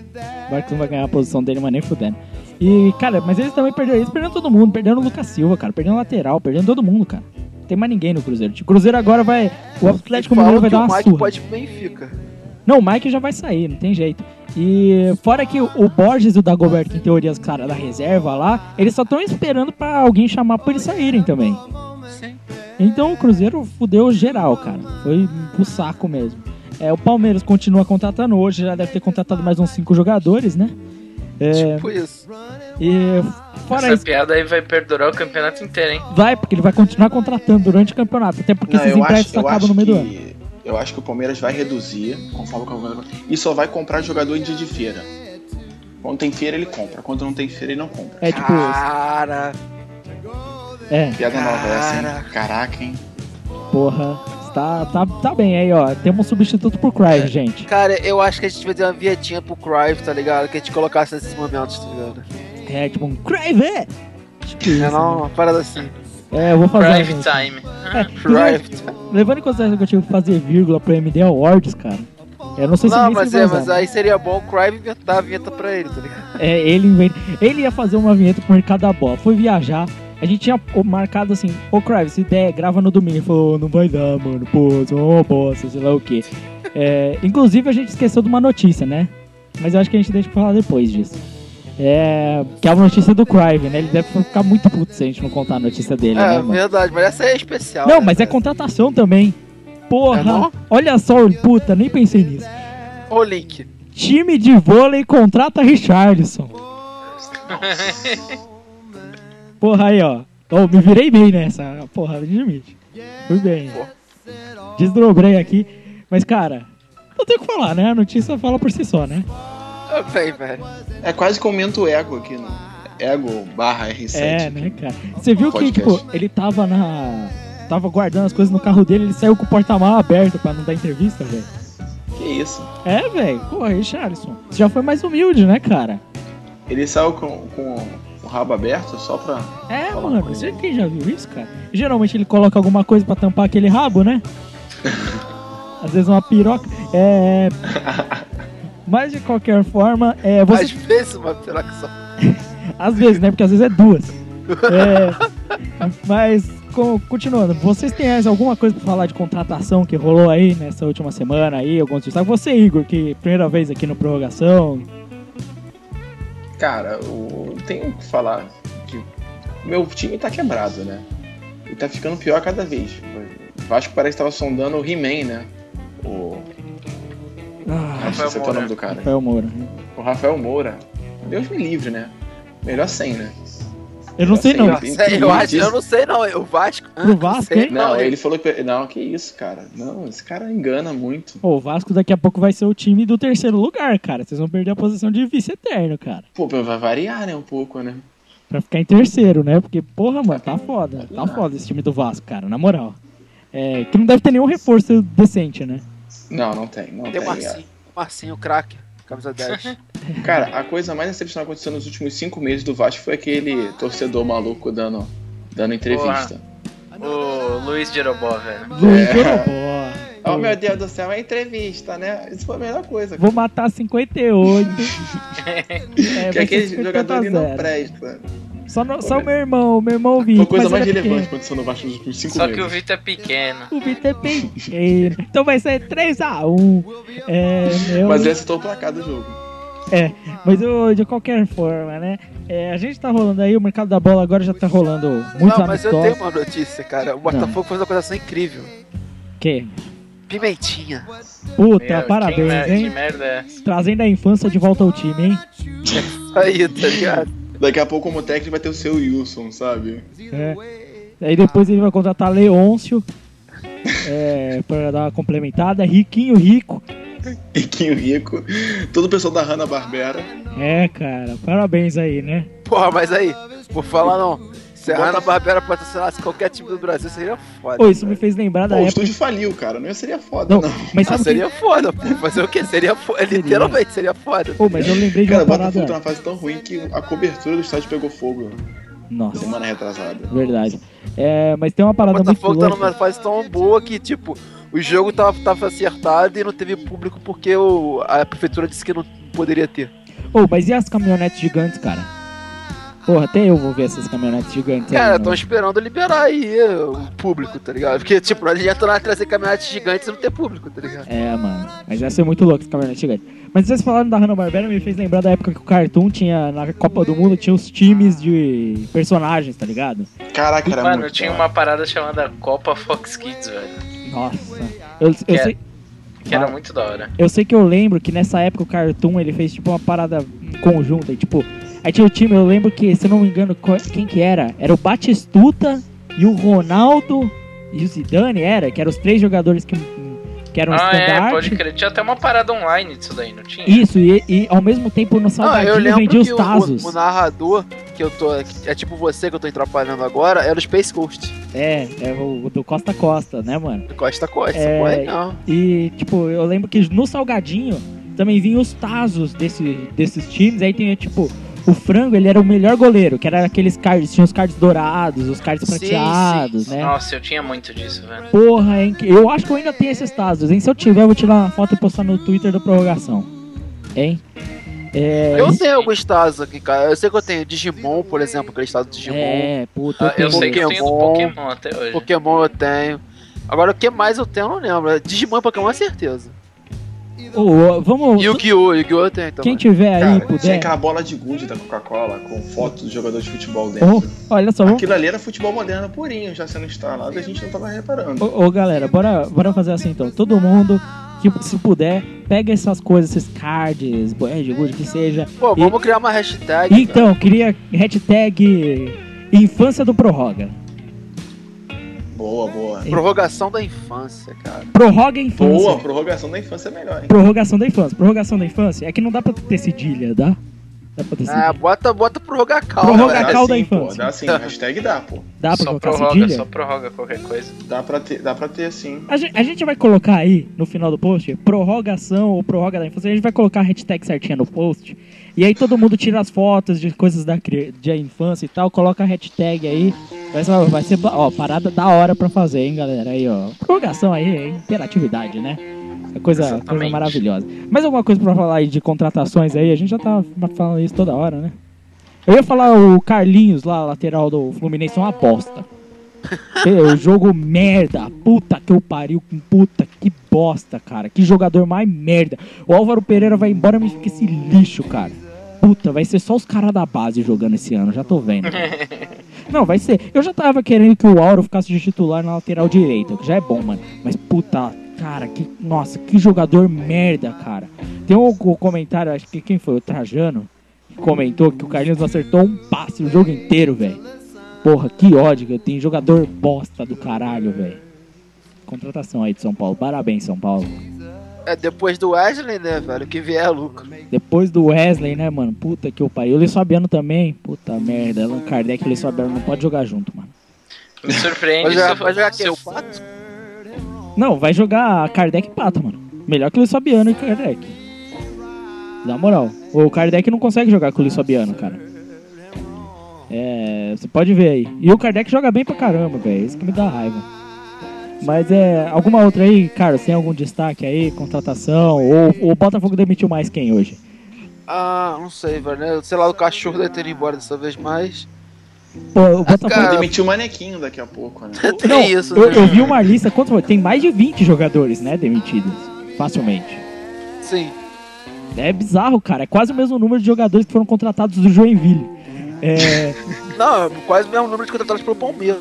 Barcos não vai ganhar a posição dele, mas nem fudendo. E, cara, mas eles também perderam, eles perderam todo mundo, perderam o Lucas Silva, cara, perderam o lateral, perderam todo mundo, cara. Não tem mais ninguém no Cruzeiro. O Cruzeiro agora vai. O Atlético Mineiro vai que dar o uma Mike surra. pode ir pro Benfica. Não, o Mike já vai sair, não tem jeito. E fora que o Borges e o Dagoberto, em teoria, os caras da reserva lá, eles só estão esperando pra alguém chamar pra eles saírem também. Sim. Então o Cruzeiro fudeu geral, cara. Foi pro saco mesmo. É, o Palmeiras continua contratando hoje, já deve ter contratado mais uns cinco jogadores, né? É, Tipo isso. e fora Essa isso, piada aí vai perdurar o campeonato inteiro, hein? vai, porque ele vai continuar contratando durante o campeonato. Até porque Não, esses empréstimos acabam no meio do ano. Eu acho que o Palmeiras vai reduzir conforme o campeonato e só vai comprar jogador em dia de feira. Quando tem feira ele compra, quando não tem feira ele não compra. É tipo, Cara, é, Piada nova essa, hein? Caraca. Hein? porra, tá, tá, tá bem aí, ó. Temos um substituto pro Cry, gente. cara, eu acho que a gente vai ter uma vietinha pro Crive, tá ligado? Que a gente colocasse nesses momentos, tá ligado? É tipo um Cry, velho! Tipo isso, É não, uma parada assim. Né? É, eu vou fazer. Prime gente. time. É, Crive. levando em consideração que eu tive que fazer vírgula pro MD Awards, cara. Eu não sei se Não, mas é, vai mas usar. aí seria bom o Crive inventar a vinheta pra ele, tá ligado? É, ele inventa. Ele ia fazer uma vinheta pro mercado da bola. Foi viajar. A gente tinha marcado assim, ô Crive, se der, grava no domingo. Ele falou, não vai dar, mano. Pô, sou uma bosta, sei lá o quê. É, inclusive, a gente esqueceu de uma notícia, né? Mas eu acho que a gente deixa pra falar depois disso. É. Que é a notícia do Crive, né? Ele deve ficar muito puto se a gente não contar a notícia dele, né, É, mano? verdade, mas essa é especial. Não, né, mas é cara? contratação também. Porra, É olha só, puta, nem pensei nisso. Ô, Link. Time de vôlei contrata Richardson. Porra, aí, ó. Ô, me virei bem nessa. Porra, admite. Fui bem. Desdobrei aqui. Mas, cara, não tem o que falar, né? A notícia fala por si só, né? Bem, velho. É quase que aumenta o ego aqui, no Ego barra R7. É, né, cara? Você viu que, tipo, ele tava na. Tava guardando as coisas no carro dele, ele saiu com o porta-malas aberto pra não dar entrevista, velho. Que isso? É, velho. Porra, Richarlison. Você já foi mais humilde, né, cara? Ele saiu com, com o rabo aberto só pra. É, mano. Você quem já viu isso, cara? Geralmente ele coloca alguma coisa pra tampar aquele rabo, né? Às vezes uma piroca. É. Mas de qualquer forma, é, você Às vezes uma piroca só. Às vezes, né? Porque às vezes é duas. É, mas, co- continuando, vocês têm mais alguma coisa pra falar de contratação que rolou aí nessa última semana aí? Alguns destaques? Você, Igor, que primeira vez aqui no Prorrogação. Cara, eu tenho que falar que meu time tá quebrado, né? E tá ficando pior cada vez. O Vasco parece que tava sondando o He-Man, né? O. Ah, Acho que esse é o Moura. nome do cara. Rafael Moura. O Rafael Moura. Deus me livre, né? Melhor sem, né? Eu não sei não. Eu Eu, sei, eu acho, eu não sei não. O Vasco. Pro Ah, Vasco, hein? Não, hein? ele falou que. Não, que isso, cara. Não, esse cara engana muito. Pô, o Vasco daqui a pouco vai ser o time do terceiro lugar, cara. Vocês vão perder a posição de vice eterno, cara. Pô, vai variar, né? Um pouco, né? Pra ficar em terceiro, né? Porque, porra, mano, tá foda. Tá foda esse time do Vasco, cara, na moral. É, que não deve ter nenhum reforço decente, né? Não, não tem. Não Tem tem. o Marcinho. Marcinho, craque. Camisa 10. Cara, a coisa mais excepcional que aconteceu nos últimos cinco meses do Vasco foi aquele torcedor maluco dando, dando entrevista. O Luiz Jerobó, velho. Luiz É. Jorobó. Oh meu Deus do céu, é entrevista, né? Isso foi a melhor coisa. Vou matar 58. é, que aquele 50 jogador não presta. Só, no- só o meu irmão, o meu irmão Foi Vitor. a coisa mas mais ele é relevante que pequeno. aconteceu no Vasco nos últimos cinco Só meses. que o Vitor é pequeno. O Vitor é pequeno. Então vai ser 3x1. É, meu... Mas ele acertou o placar do jogo. É, mas eu, de qualquer forma, né? é, a gente tá rolando aí, o mercado da bola agora já tá rolando muitos Não, mas eu tenho uma notícia, cara. O Botafogo fez uma coisa incrível. Que? Pimentinha. Puta, Meu, parabéns, mer- hein? Que merda é essa? Trazendo a infância de volta ao time, hein? Aí, tá ligado? Daqui a pouco, como técnico, vai ter o seu Wilson, sabe? É. Aí depois ele vai contratar Leôncio é, pra dar uma complementada. Riquinho Rico. Riquinho Rico. Todo o pessoal da Hanna-Barbera. É, cara, parabéns aí, né? Porra, mas aí, por falar não. Se a Ana Barbera patrocinasse qualquer time do Brasil, seria foda. Pô, isso me fez lembrar da Pô, o época. estúdio faliu, cara. Não seria foda, Não, não. mas Ah, o que... seria foda, pô. Fazer o quê? Seria foda. Literalmente, seria foda. Pô, mas eu lembrei de Cara, uma o Botafogo tá parada. numa fase tão ruim que a cobertura do estádio pegou fogo Nossa, semana retrasada. verdade. É, mas tem uma O parada muito Botafogo tá numa fase tão boa que, tipo, o jogo tava, tava acertado e não teve público porque o, a prefeitura disse que não poderia ter. Ô, mas e as caminhonetes gigantes, cara? Porra, até eu vou ver essas caminhonetes gigantes. aí, Cara, estão esperando liberar aí o público, tá ligado? Porque, tipo, não adianta nada trazer caminhonetes gigantes e não ter público, tá ligado? É, mano. Mas ia ser muito louco esse caminhonete gigante. Mas vocês falaram da Hanna-Barbera, me fez lembrar da época que o Cartoon tinha, na Copa do Mundo, tinha os times de personagens, tá ligado? Caraca, era Mano, muito tinha uma parada chamada Copa Fox Kids, velho. Nossa. Eu, eu Que é- sei, Que era muito da hora. eu sei que eu lembro que nessa época o Cartoon, ele fez tipo uma parada conjunta, e, tipo... Aí tinha o time, eu lembro que, se eu não me engano, quem que era? Era o Batistuta e o Ronaldo e o Zidane, era? Que eram os três jogadores que, que eram Ah, é, estandarte. pode crer. Tinha até uma parada online disso daí, não tinha? Isso, e, e ao mesmo tempo no Salgadinho lembro vendia os que o, Tazos. o, o narrador, que eu tô. que é tipo você que eu tô atrapalhando agora, era o Space Coast. É, é o do Costa Costa, né, mano? Do Costa a Costa. É, Pô, legal. E, tipo, eu lembro que no Salgadinho também vinham os Tazos desse, desses times. Aí tinha, tipo, o frango, ele era o melhor goleiro, que era aqueles cards, tinha os cards dourados, os cards Sim, prateados, sim. né? Nossa, eu tinha muito disso, velho. Porra, hein? Eu acho que eu ainda tenho esses Tazos, hein? Se eu tiver, eu vou tirar uma foto e postar no Twitter da prorrogação. Hein? É, Eu tenho alguns Tazos aqui, cara. Eu sei que eu tenho Digimon, por exemplo, aquele estado do Digimon. é, puta, Ah, eu sei que eu tenho do Pokémon. Pokémon até hoje. Pokémon eu tenho. Agora, o que mais eu tenho, eu não lembro. Digimon e Pokémon é certeza. Ô, vamos. Yu-Gi-Oh! Yu-Gi-Oh! tenho também. Quem tiver aí, Cara, tinha puder. aquela bola de gude da Coca-Cola com fotos dos jogadores de futebol dentro. Ô, olha só, vamos. Aquilo ali era futebol moderno purinho, já sendo instalado e a gente não tava reparando. Ô, ô, galera, bora, bora fazer assim então. Todo mundo que se puder, pega essas coisas, esses cards, boé de gude, que seja. Pô, E- vamos criar uma hashtag. Então, queria hashtag Infância do Prorroga. Boa, boa. Prorrogação da infância, cara. Prorroga a infância. Boa, prorrogação da infância é melhor, hein? Prorrogação da infância. Prorrogação da infância é que não dá pra ter cedilha, dá? Dá pra ter Ah, cedilha. bota, bota prorrogar calma. Prorroga velho. a calma da sim, pô, infância. dá sim, hashtag dá, pô. Dá pra Só colocar prorroga, cedilha? só prorroga qualquer coisa. Dá pra ter, dá pra ter sim. A gente, a gente vai colocar aí no final do post prorrogação ou prorroga da infância. A gente vai colocar a hashtag certinha no post. E aí todo mundo tira as fotos de coisas da, de infância e tal, coloca a hashtag aí. Vai ser, ó, parada da hora pra fazer, hein, galera? Aí, ó. Prorrogação aí, é interatividade, né? É coisa, coisa maravilhosa. Mais alguma coisa pra falar aí de contratações aí? A gente já tá falando isso toda hora, né? Eu ia falar o Carlinhos lá, lateral do Fluminense, é uma aposta. o jogo merda. Puta que eu pariu com puta que bosta, cara. Que jogador mais merda. O Álvaro Pereira vai embora, mas fica esse lixo, cara. Puta, vai ser só os caras da base jogando esse ano, já tô vendo. Não, vai ser. Eu já tava querendo que o Auro ficasse de titular na lateral direita, que já é bom, mano. Mas puta, cara, que. Nossa, que jogador merda, cara. Tem um, comentário, acho que quem foi? O Trajano, que comentou que o Carlinhos acertou um passe o jogo inteiro, velho. Porra, que ódio que eu tenho. Jogador bosta do caralho, velho. Contratação aí de São Paulo. Parabéns, São Paulo. É depois do Wesley, né, velho? Que vier é lucro. Depois do Wesley, né, mano? Puta que eu pariu. O Luiz Fabiano também. Puta merda. Allan Kardec e o Luiz Fabiano não pode jogar junto, mano. Me surpreende Vai jogar, vai jogar quem? se eu- O Pato? Não, vai jogar Kardec e Pato, mano. Melhor que o Luiz Fabiano e Kardec. Na moral. O Kardec não consegue jogar com o Luiz Fabiano, cara. É. Você pode ver aí. E o Kardec joga bem pra caramba, velho. Isso que me dá raiva. Mas é. Alguma outra aí, Carlos? Tem algum destaque aí? Contratação? Ou o Botafogo demitiu mais quem hoje? Ah, não sei, velho. Né? Sei lá, o cachorro deve ter ido embora dessa vez, mas. Pô, o Botafogo. cara, Demitiu o manequinho daqui a pouco, né? Tem Não, isso, eu, né? eu vi uma lista, quanto foi? Tem mais de 20 jogadores, né, demitidos. Facilmente. Sim. É bizarro, cara. É quase o mesmo número de jogadores que foram contratados do Joinville. É, Não, é quase o mesmo número de contratados pelo Palmeiras.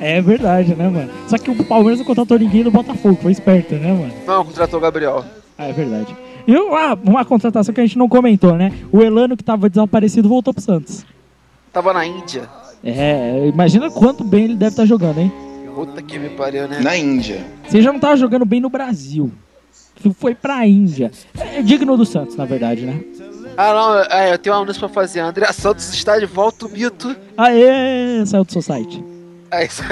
É verdade, né, mano? Só que o Palmeiras não contratou ninguém do Botafogo, foi esperto, né, mano? Não, contratou o Gabriel. Ah, é verdade. E ah, uma contratação que a gente não comentou, né? O Elano, que tava desaparecido, voltou pro Santos. Tava na Índia. É, imagina quanto bem ele deve estar jogando, hein? Puta que me pariu, né? Na Índia. Você já não tava jogando bem no Brasil. Foi pra Índia. É digno do Santos, na verdade, né? Ah, não, é, eu tenho uma anúncio pra fazer. André Santos está de volta, o mito. Aê, saiu do Society. É, isso,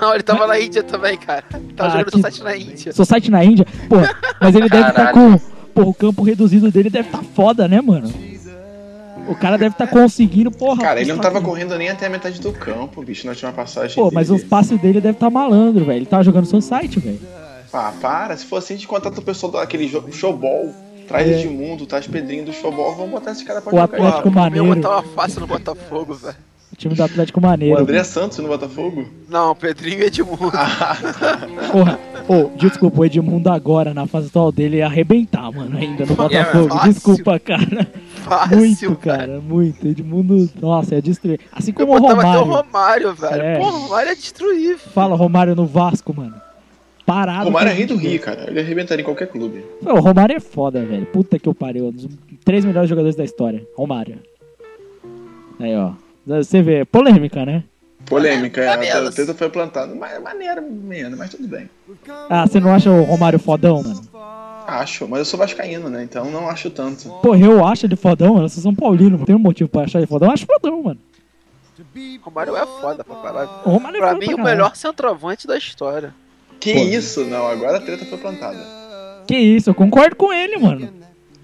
não, ele tava na Índia também, cara. Tava Ah, jogando que- site na Índia. Society na Índia? Porra, mas ele deve estar com. Caralho. Porra, o campo reduzido dele deve estar foda, né, mano? O cara deve estar conseguindo, porra. Cara, ele não tava com correndo nem até a metade do campo, bicho, na última passagem. Pô, mas dele. os passes dele deve estar malandro, velho. Ele tava jogando Society, velho. Ah, para. Se for assim, de contrata o pessoal daquele showball, traz É. Edmundo, traz Pedrinho do showball, vamos botar esse cara pra O jogar. Atlético meu Maneiro. tava fácil no Botafogo, velho. O time do Atlético O Maneiro. André velho. Santos no Botafogo? Não, Pedrinho e Edmundo. Ah, Porra, ô, desculpa, o Edmundo agora, na fase atual dele, ia arrebentar, mano, ainda no Botafogo. fácil. Desculpa, cara. Fácil, Muito, velho. cara, muito. Edmundo, nossa, é destruir. Assim Eu como o até o Romário. Romário, velho. É. Pô, o Romário é destruir. Fala, Romário no Vasco, mano. Parado. o Romário é rei do. Rio, cara. Ele arrebentaria em qualquer clube. Pô, O Romário é foda, velho. Puta que eu pariu. Um dos três melhores jogadores da história. Romário. Aí, ó. Você vê, polêmica, né? Polêmica, é, a treta foi plantada. Mas maneira, menos, mas tudo bem. Ah, você não acha o Romário fodão, mano? Acho, mas eu sou vascaíno, né? Então não acho tanto. Porra, eu acho ele fodão, mano. Vocês são Paulino, não tem um motivo pra achar ele fodão. Eu acho fodão, mano. O Romário é foda pra caralho. O Romário é Pra foda mim, pra o melhor centroavante da história. Que Pô. isso? Não, agora a treta foi plantada. Que isso, eu concordo com ele, mano.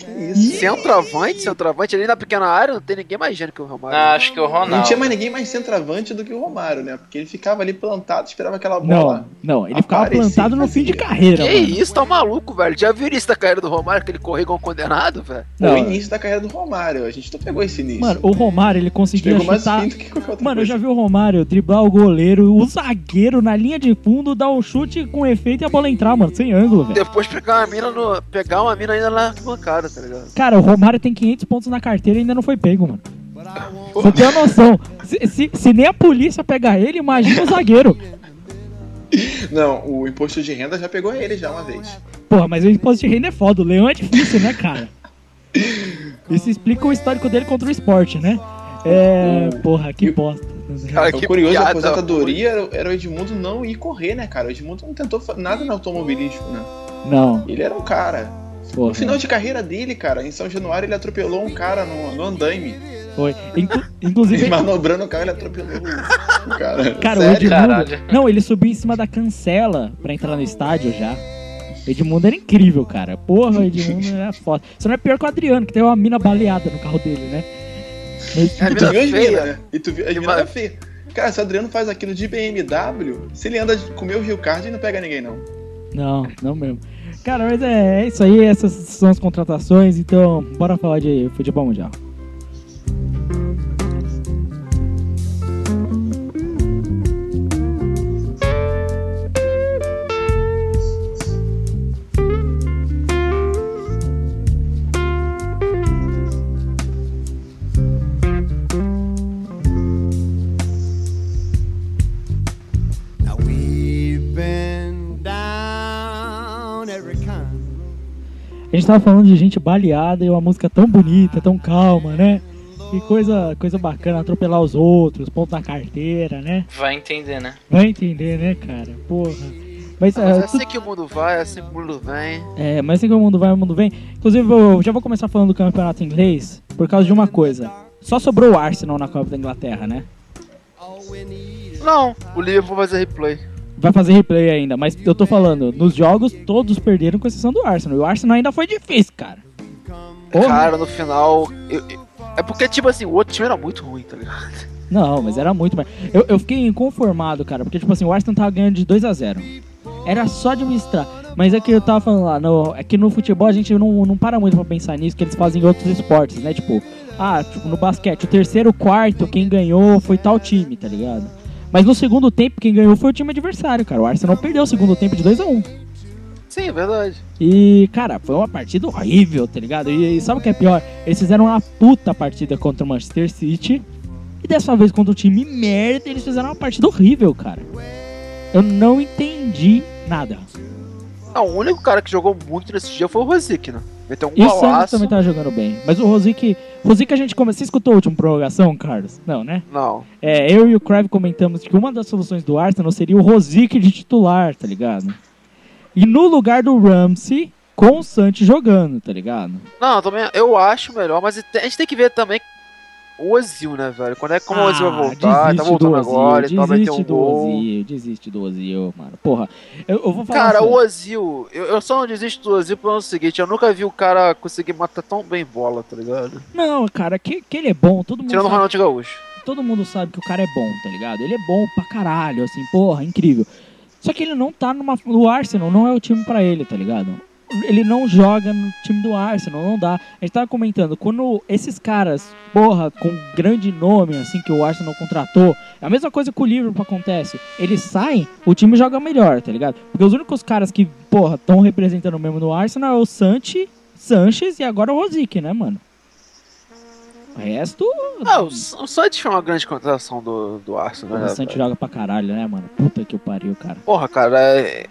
Que isso? Centroavante, centroavante, ali na pequena área não tem ninguém mais gênio que o Romário. Ah, acho que o Não Ronaldo. tinha mais ninguém mais centroavante do que o Romário, né? Porque ele ficava ali plantado, esperava aquela Não, bola. não, ele ficava plantado no fim de carreira, que mano. isso, tá maluco, velho? Já viu isso da carreira do Romário, que ele correu igual um condenado, velho? Não, o início da carreira do Romário. A gente não pegou esse início. Mano, o Romário, ele conseguia chutar... fim do que qualquer outra Mano, eu já vi o Romário driblar o goleiro, o zagueiro na linha de fundo, dar um chute com efeito e a bola entrar, mano, sem ângulo, velho. Depois pegar uma mina no. Pegar uma mina ainda na bancada, tá ligado? Cara, o Romário tem 500 pontos na carteira e ainda não foi pego, mano. Você tem uma noção. Se, se- se nem a polícia pegar ele, imagina o zagueiro. Não, o imposto de renda já pegou ele já uma vez. Porra, mas o imposto de renda é foda. O leão é difícil, né, cara? Isso explica o histórico dele contra o esporte, né? É. Porra, que bosta. Cara, O que curioso da piada aposentadoria era, era o Edmundo não ir correr, né, cara? O Edmundo não tentou nada no automobilístico, né? Não, Ele era um cara. Porra. No final de carreira dele, cara, em São Januário, ele atropelou um cara no, no andaime. Foi. Inclu- inclusive, Ele manobrando o carro, ele atropelou o cara. cara, o Sério? Edmundo. Caralho. Não, ele subiu em cima da cancela pra entrar no estádio já. O Edmundo era incrível, cara. Porra, o Edmundo era foda. Só não é pior que o Adriano, que tem uma mina baleada no carro dele, né? Mas- É E tu viu as minas, né? E tu viu as minas é feia. Cara, se o Adriano faz aquilo de BMW, se ele anda com o meu Rio Card, ele não pega ninguém, não. Não, não mesmo. Cara, mas é, é isso aí, essas são as contratações, então bora falar de futebol mundial. Gente tava falando de gente baleada e uma música tão bonita, tão calma, né? Que coisa, coisa bacana, atropelar os outros, ponto na carteira, né? Vai entender, né? Vai entender, né, cara? Porra. Mas, Mas é, é tu- assim que o mundo vai, é assim que o mundo vem. é, mas assim que o mundo vai, o mundo vem. Inclusive, eu já vou começar falando do campeonato inglês por causa de uma coisa. Só sobrou o Arsenal na Copa da Inglaterra, né? Não, o Liverpool vai fazer replay. Vai fazer replay ainda, mas eu tô falando, nos jogos todos perderam com exceção do Arsenal. E o Arsenal ainda foi difícil, cara. Porra. Cara, no final. eu- eu- é porque, tipo assim, o outro time era muito ruim, tá ligado? Não, mas era muito mais. Eu, eu fiquei inconformado, cara, porque, tipo assim, o Arsenal tava ganhando de 2 a 0 Era só administrar. Mas é que eu tava falando lá, no, é que no futebol a gente não, não para muito pra pensar nisso, que eles fazem em outros esportes, né? Tipo, ah, tipo, no basquete, o terceiro, quarto, quem ganhou foi tal time, tá ligado? Mas no segundo tempo, quem ganhou foi o time adversário, cara. O Arsenal perdeu o segundo tempo de 2 a 1 Sim, é verdade. E, cara, foi uma partida horrível, tá ligado? E, e sabe o que é pior? Eles fizeram uma puta partida contra o Manchester City. E dessa vez contra o time merda, eles fizeram uma partida horrível, cara. Eu não entendi nada. Não, o único cara que jogou muito nesse dia foi o Rosick, né? Meteu um E o Santos também tava jogando bem. Mas o Rosic. Rosic a gente começou. Você escutou a última prorrogação, Carlos? Não, né? Não. É, eu e o Crave comentamos que uma das soluções do Arsenal seria o Rosic de titular, tá ligado? E no lugar do Ramsey, com o Santos jogando, tá ligado? Não, também eu acho melhor, mas a gente tem que ver também o Ozil, né, velho? Quando é como o Ozil vai voltar, tá Ah, voltando agora, então vai ter desiste um do gol. Ozil, desiste do Ozil, mano. Porra, eu, eu vou falar Cara, sério. o Ozil, eu, eu só não desisto do Ozil pelo seguinte, eu nunca vi o cara conseguir matar tão bem bola, tá ligado? Não, cara, que, que ele é bom, todo mundo, Tirando o sabe, Ronaldo Gaúcho. todo mundo sabe que o cara é bom, tá ligado? Ele é bom pra caralho, assim, porra, incrível. Só que ele não tá numa. O Arsenal não é o time pra ele, tá ligado? Ele não joga no time do Arsenal, não dá. A gente tava comentando, quando esses caras, porra, com grande nome, assim, que o Arsenal contratou, é a mesma coisa que o Liverpool acontece. Eles saem, o time joga melhor, tá ligado? Porque os únicos caras que, porra, estão representando mesmo no Arsenal é o Santi, Sanches e agora o Rosic, né, mano? O resto. Não, o Santos foi uma grande contratação do, do Arsenal, Porra, né? o velho? joga pra caralho, né, mano? Puta que o pariu, cara. Porra, cara, é...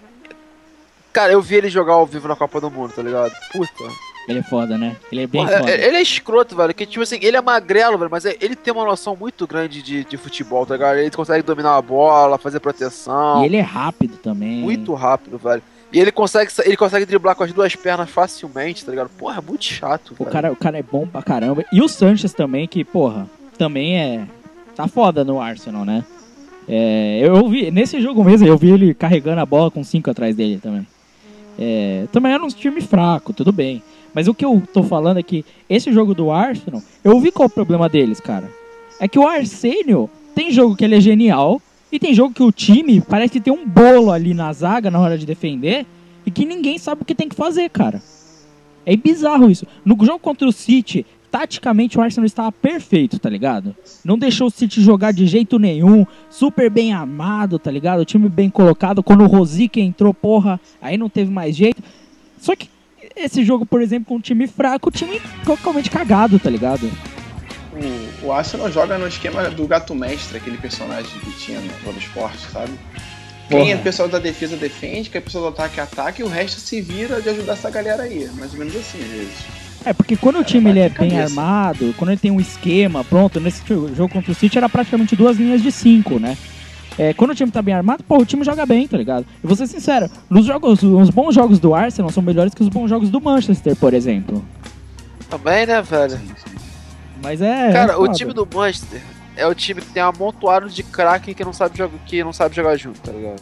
Cara, eu vi ele jogar ao vivo na Copa do Mundo, tá ligado? Puta. Ele é foda, né? Ele é bem Porra, foda. ele é escroto, velho. Que, tipo assim, ele é magrelo, velho, mas é- ele tem uma noção muito grande de, de futebol, tá ligado? Ele consegue dominar a bola, fazer proteção. E ele é rápido também. Muito rápido, velho. E ele consegue, ele consegue driblar com as duas pernas facilmente, tá ligado? Porra, é muito chato, O velho. cara, o cara é bom pra caramba. E o Sanches também, que, porra, também é. Tá foda no Arsenal, né? É, eu vi, nesse jogo mesmo, eu vi ele carregando a bola com cinco atrás dele também. É, também era um time fraco, tudo bem. Mas o que eu tô falando é que esse jogo do Arsenal, eu vi qual o problema deles, cara. É que o Arsênio tem jogo que ele é genial e tem jogo que o time parece que tem um bolo ali na zaga na hora de defender e que ninguém sabe o que tem que fazer, cara. É bizarro isso. No jogo contra o City, taticamente o Arsenal estava perfeito, tá ligado? Não deixou o City jogar de jeito nenhum, super bem armado, tá ligado? O time bem colocado. Quando o Rosique entrou, porra, aí não teve mais jeito. Só que esse jogo, por exemplo, com um time fraco, o time totalmente cagado, tá ligado? O, o Arsenal joga no esquema do gato mestre, aquele personagem que tinha no Globo Esporte, sabe? Quem Porra. é o pessoal da defesa defende, quem é o pessoal do ataque ataca e o resto se vira de ajudar essa galera aí. Mais ou menos assim, às vezes. É, porque quando o time ele é bem cabeça. armado, quando ele tem um esquema pronto, nesse jo- jogo contra o City era praticamente duas linhas de cinco, né? É, quando o time tá bem armado, pô, o time joga bem, tá ligado? E vou ser sincero, nos jogos, os bons jogos do Arsenal são melhores que os bons jogos do Manchester, por exemplo. Também, né, velho? Mas é. Cara, é o time do Manchester é o time que tem um amontoado de craque que não sabe jogar, que não sabe jogar junto, tá ligado?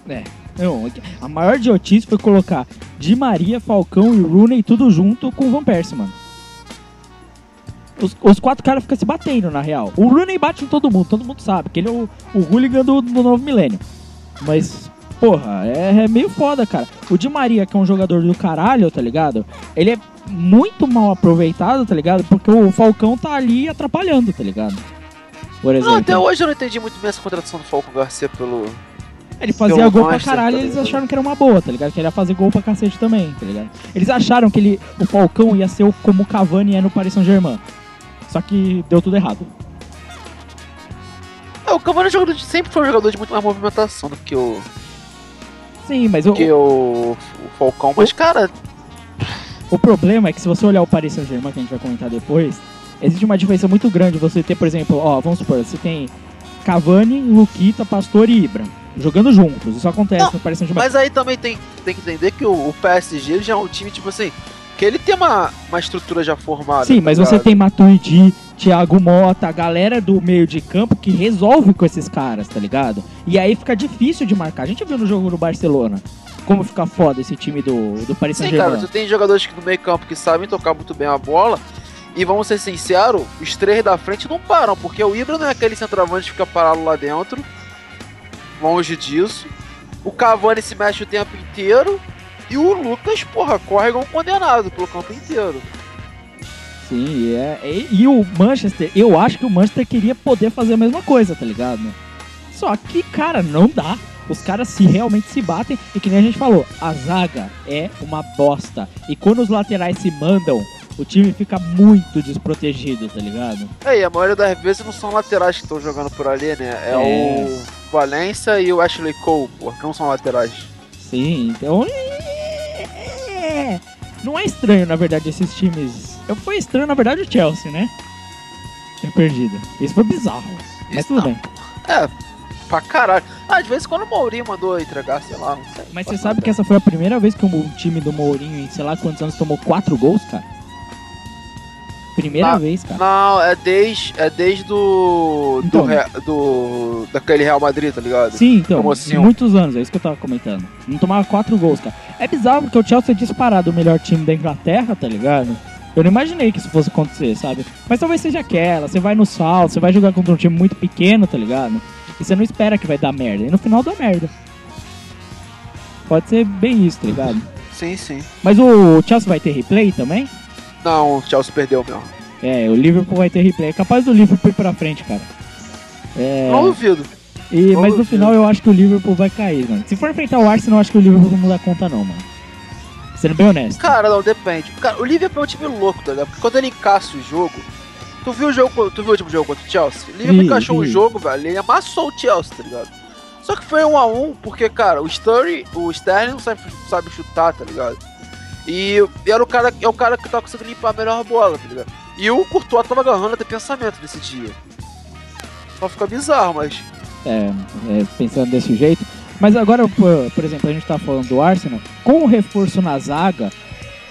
Não, a maior idiotice foi colocar Di Maria, Falcão e Rooney tudo junto com o Van Persie, mano. Os, os quatro caras ficam se batendo, na real. O Rooney bate em todo mundo, todo mundo sabe, que ele é o, o hooligan do, do novo milênio. Mas, porra, é, é meio foda, cara. O Di Maria, que é um jogador do caralho, tá ligado? Ele é muito mal aproveitado, tá ligado? Porque o Falcão tá ali atrapalhando, tá ligado? Por exemplo. Não, até hoje eu não entendi muito bem essa contratação do Falcon Garcia pelo. Ele fazia Pelo gol pra caralho tá e eles ligado? acharam que era uma boa, tá ligado? Que ele ia fazer gol pra cacete também, tá ligado? Eles acharam que ele, o Falcão ia ser o- como o Cavani é no Paris Saint-Germain. Só que deu tudo errado. É, o Cavani é jogador de- sempre foi um jogador de muito mais movimentação do que o, Sim, mas o, que o, o Falcão. Mas, cara, o problema é que se você olhar o Paris Saint-Germain, que a gente vai comentar depois, existe uma diferença muito grande você ter, por exemplo, ó, vamos supor, você tem Cavani, Luquita, Pastor e Ibra jogando juntos. Isso acontece Não, no Paris Saint-Germain. mas aí também tem, tem que entender que o, o PSG já é um time, tipo assim, que ele tem uma, uma estrutura já formada. Sim, tá mas você ligado? tem Matuidi, Thiago Mota, a galera do meio de campo que resolve com esses caras, tá ligado? E aí fica difícil de marcar. A gente viu no jogo do Barcelona como fica foda esse time do, do Paris Sim, cara, Saint-Germain. tu tem jogadores que no meio campo que sabem tocar muito bem a bola. E vamos ser sinceros, os três da frente não param, porque o Ibra não é aquele centroavante que fica parado lá dentro. Longe disso. O Cavani se mexe o tempo inteiro. E o Lucas, porra, corre igual um condenado pelo campo inteiro. Sim, e, é, e, e o Manchester, eu acho que o Manchester queria poder fazer a mesma coisa, tá ligado? Só que, cara, não dá. Os caras se realmente se batem e que nem a gente falou, a zaga é uma bosta. E quando os laterais se mandam, o time fica muito desprotegido, tá ligado? É, e a maioria das vezes não são laterais que estão jogando por ali, né? É, É. o Valência e o Ashley Cole, porra, que não são laterais. Sim, então. É, Não é estranho, na verdade, esses times. Eu foi estranho, na verdade, o Chelsea, né? Ter perdido. Isso foi bizarro. Mas Isso tudo não. bem. É, pra caralho. Ah, de vez em quando o Mourinho mandou entregar, sei lá, não sei. Mas você sabe que essa foi a primeira vez que um time do Mourinho, em sei lá quantos anos, tomou quatro gols, cara? Primeira Ah, vez, cara. Não, é desde, é desde do, Então. do, do daquele Real Madrid, tá ligado? Sim, então, cinco. muitos anos, é isso que eu tava comentando. Não tomava quatro gols, cara. É bizarro porque o Chelsea é disparado o melhor time da Inglaterra, tá ligado? Eu não imaginei que isso fosse acontecer, sabe? Mas talvez seja aquela, você vai no sal, você vai jogar contra um time muito pequeno, tá ligado? E você não espera que vai dar merda. E no final dá merda. Pode ser bem isso, tá ligado? Sim, sim. Mas o Chelsea vai ter replay também? Não, o Chelsea perdeu mesmo. É, o Liverpool vai ter replay. É capaz do Liverpool ir pra frente, cara. É... Não duvido. E, mas no Óbvio. final eu acho que o Liverpool vai cair, mano. Se for enfrentar o Arsenal, eu acho que o Liverpool não dá conta não, mano. Sendo bem honesto. Cara, não, depende. Cara, o Liverpool é um time louco, tá ligado? Porque quando ele encaça o jogo. Tu viu o jogo, tu viu o último jogo contra o Chelsea? O Liverpool Vi, encaixou o jogo, velho. Ele amassou o Chelsea, tá ligado? Só que foi um a um, porque, cara, o Sturry, o Sterling não sabe, sabe chutar, tá ligado? E era o cara, é o cara que tá conseguindo limpar a melhor bola, tá ligado? E o Courtois tava agarrando até pensamento nesse dia. Só fica bizarro, mas. É, é, pensando desse jeito. Mas agora, por, por exemplo, a gente tá falando do Arsenal. Com o reforço na zaga,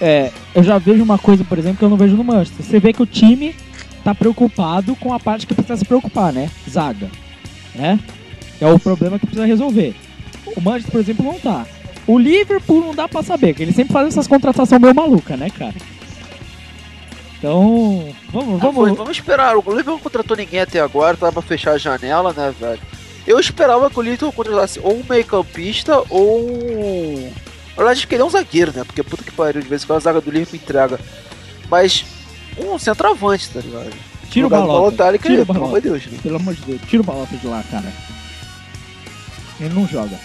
é, eu já vejo uma coisa, por exemplo, que eu não vejo no Manchester. Você vê que o time tá preocupado com a parte que precisa se preocupar, né? Zaga. Né? É o problema que precisa resolver. O Manchester, por exemplo, não tá. O Liverpool não dá pra saber, que ele sempre faz essas contratações meio maluca, né, cara? Então, vamos, Ah, vamos. vamos esperar. O Liverpool não contratou ninguém até agora, tava pra fechar a janela, né, velho? Eu esperava que o Liverpool contratasse ou um meio-campista ou um. Na verdade, queria um zagueiro, né? Porque puta que pariu, de vez em quando a zaga do Liverpool entrega. Mas um centroavante, tá ligado? Tira o do balota. Tira o pelo amor de Deus, né? Pelo amor de Deus, tira o balota de lá, cara. Ele não joga.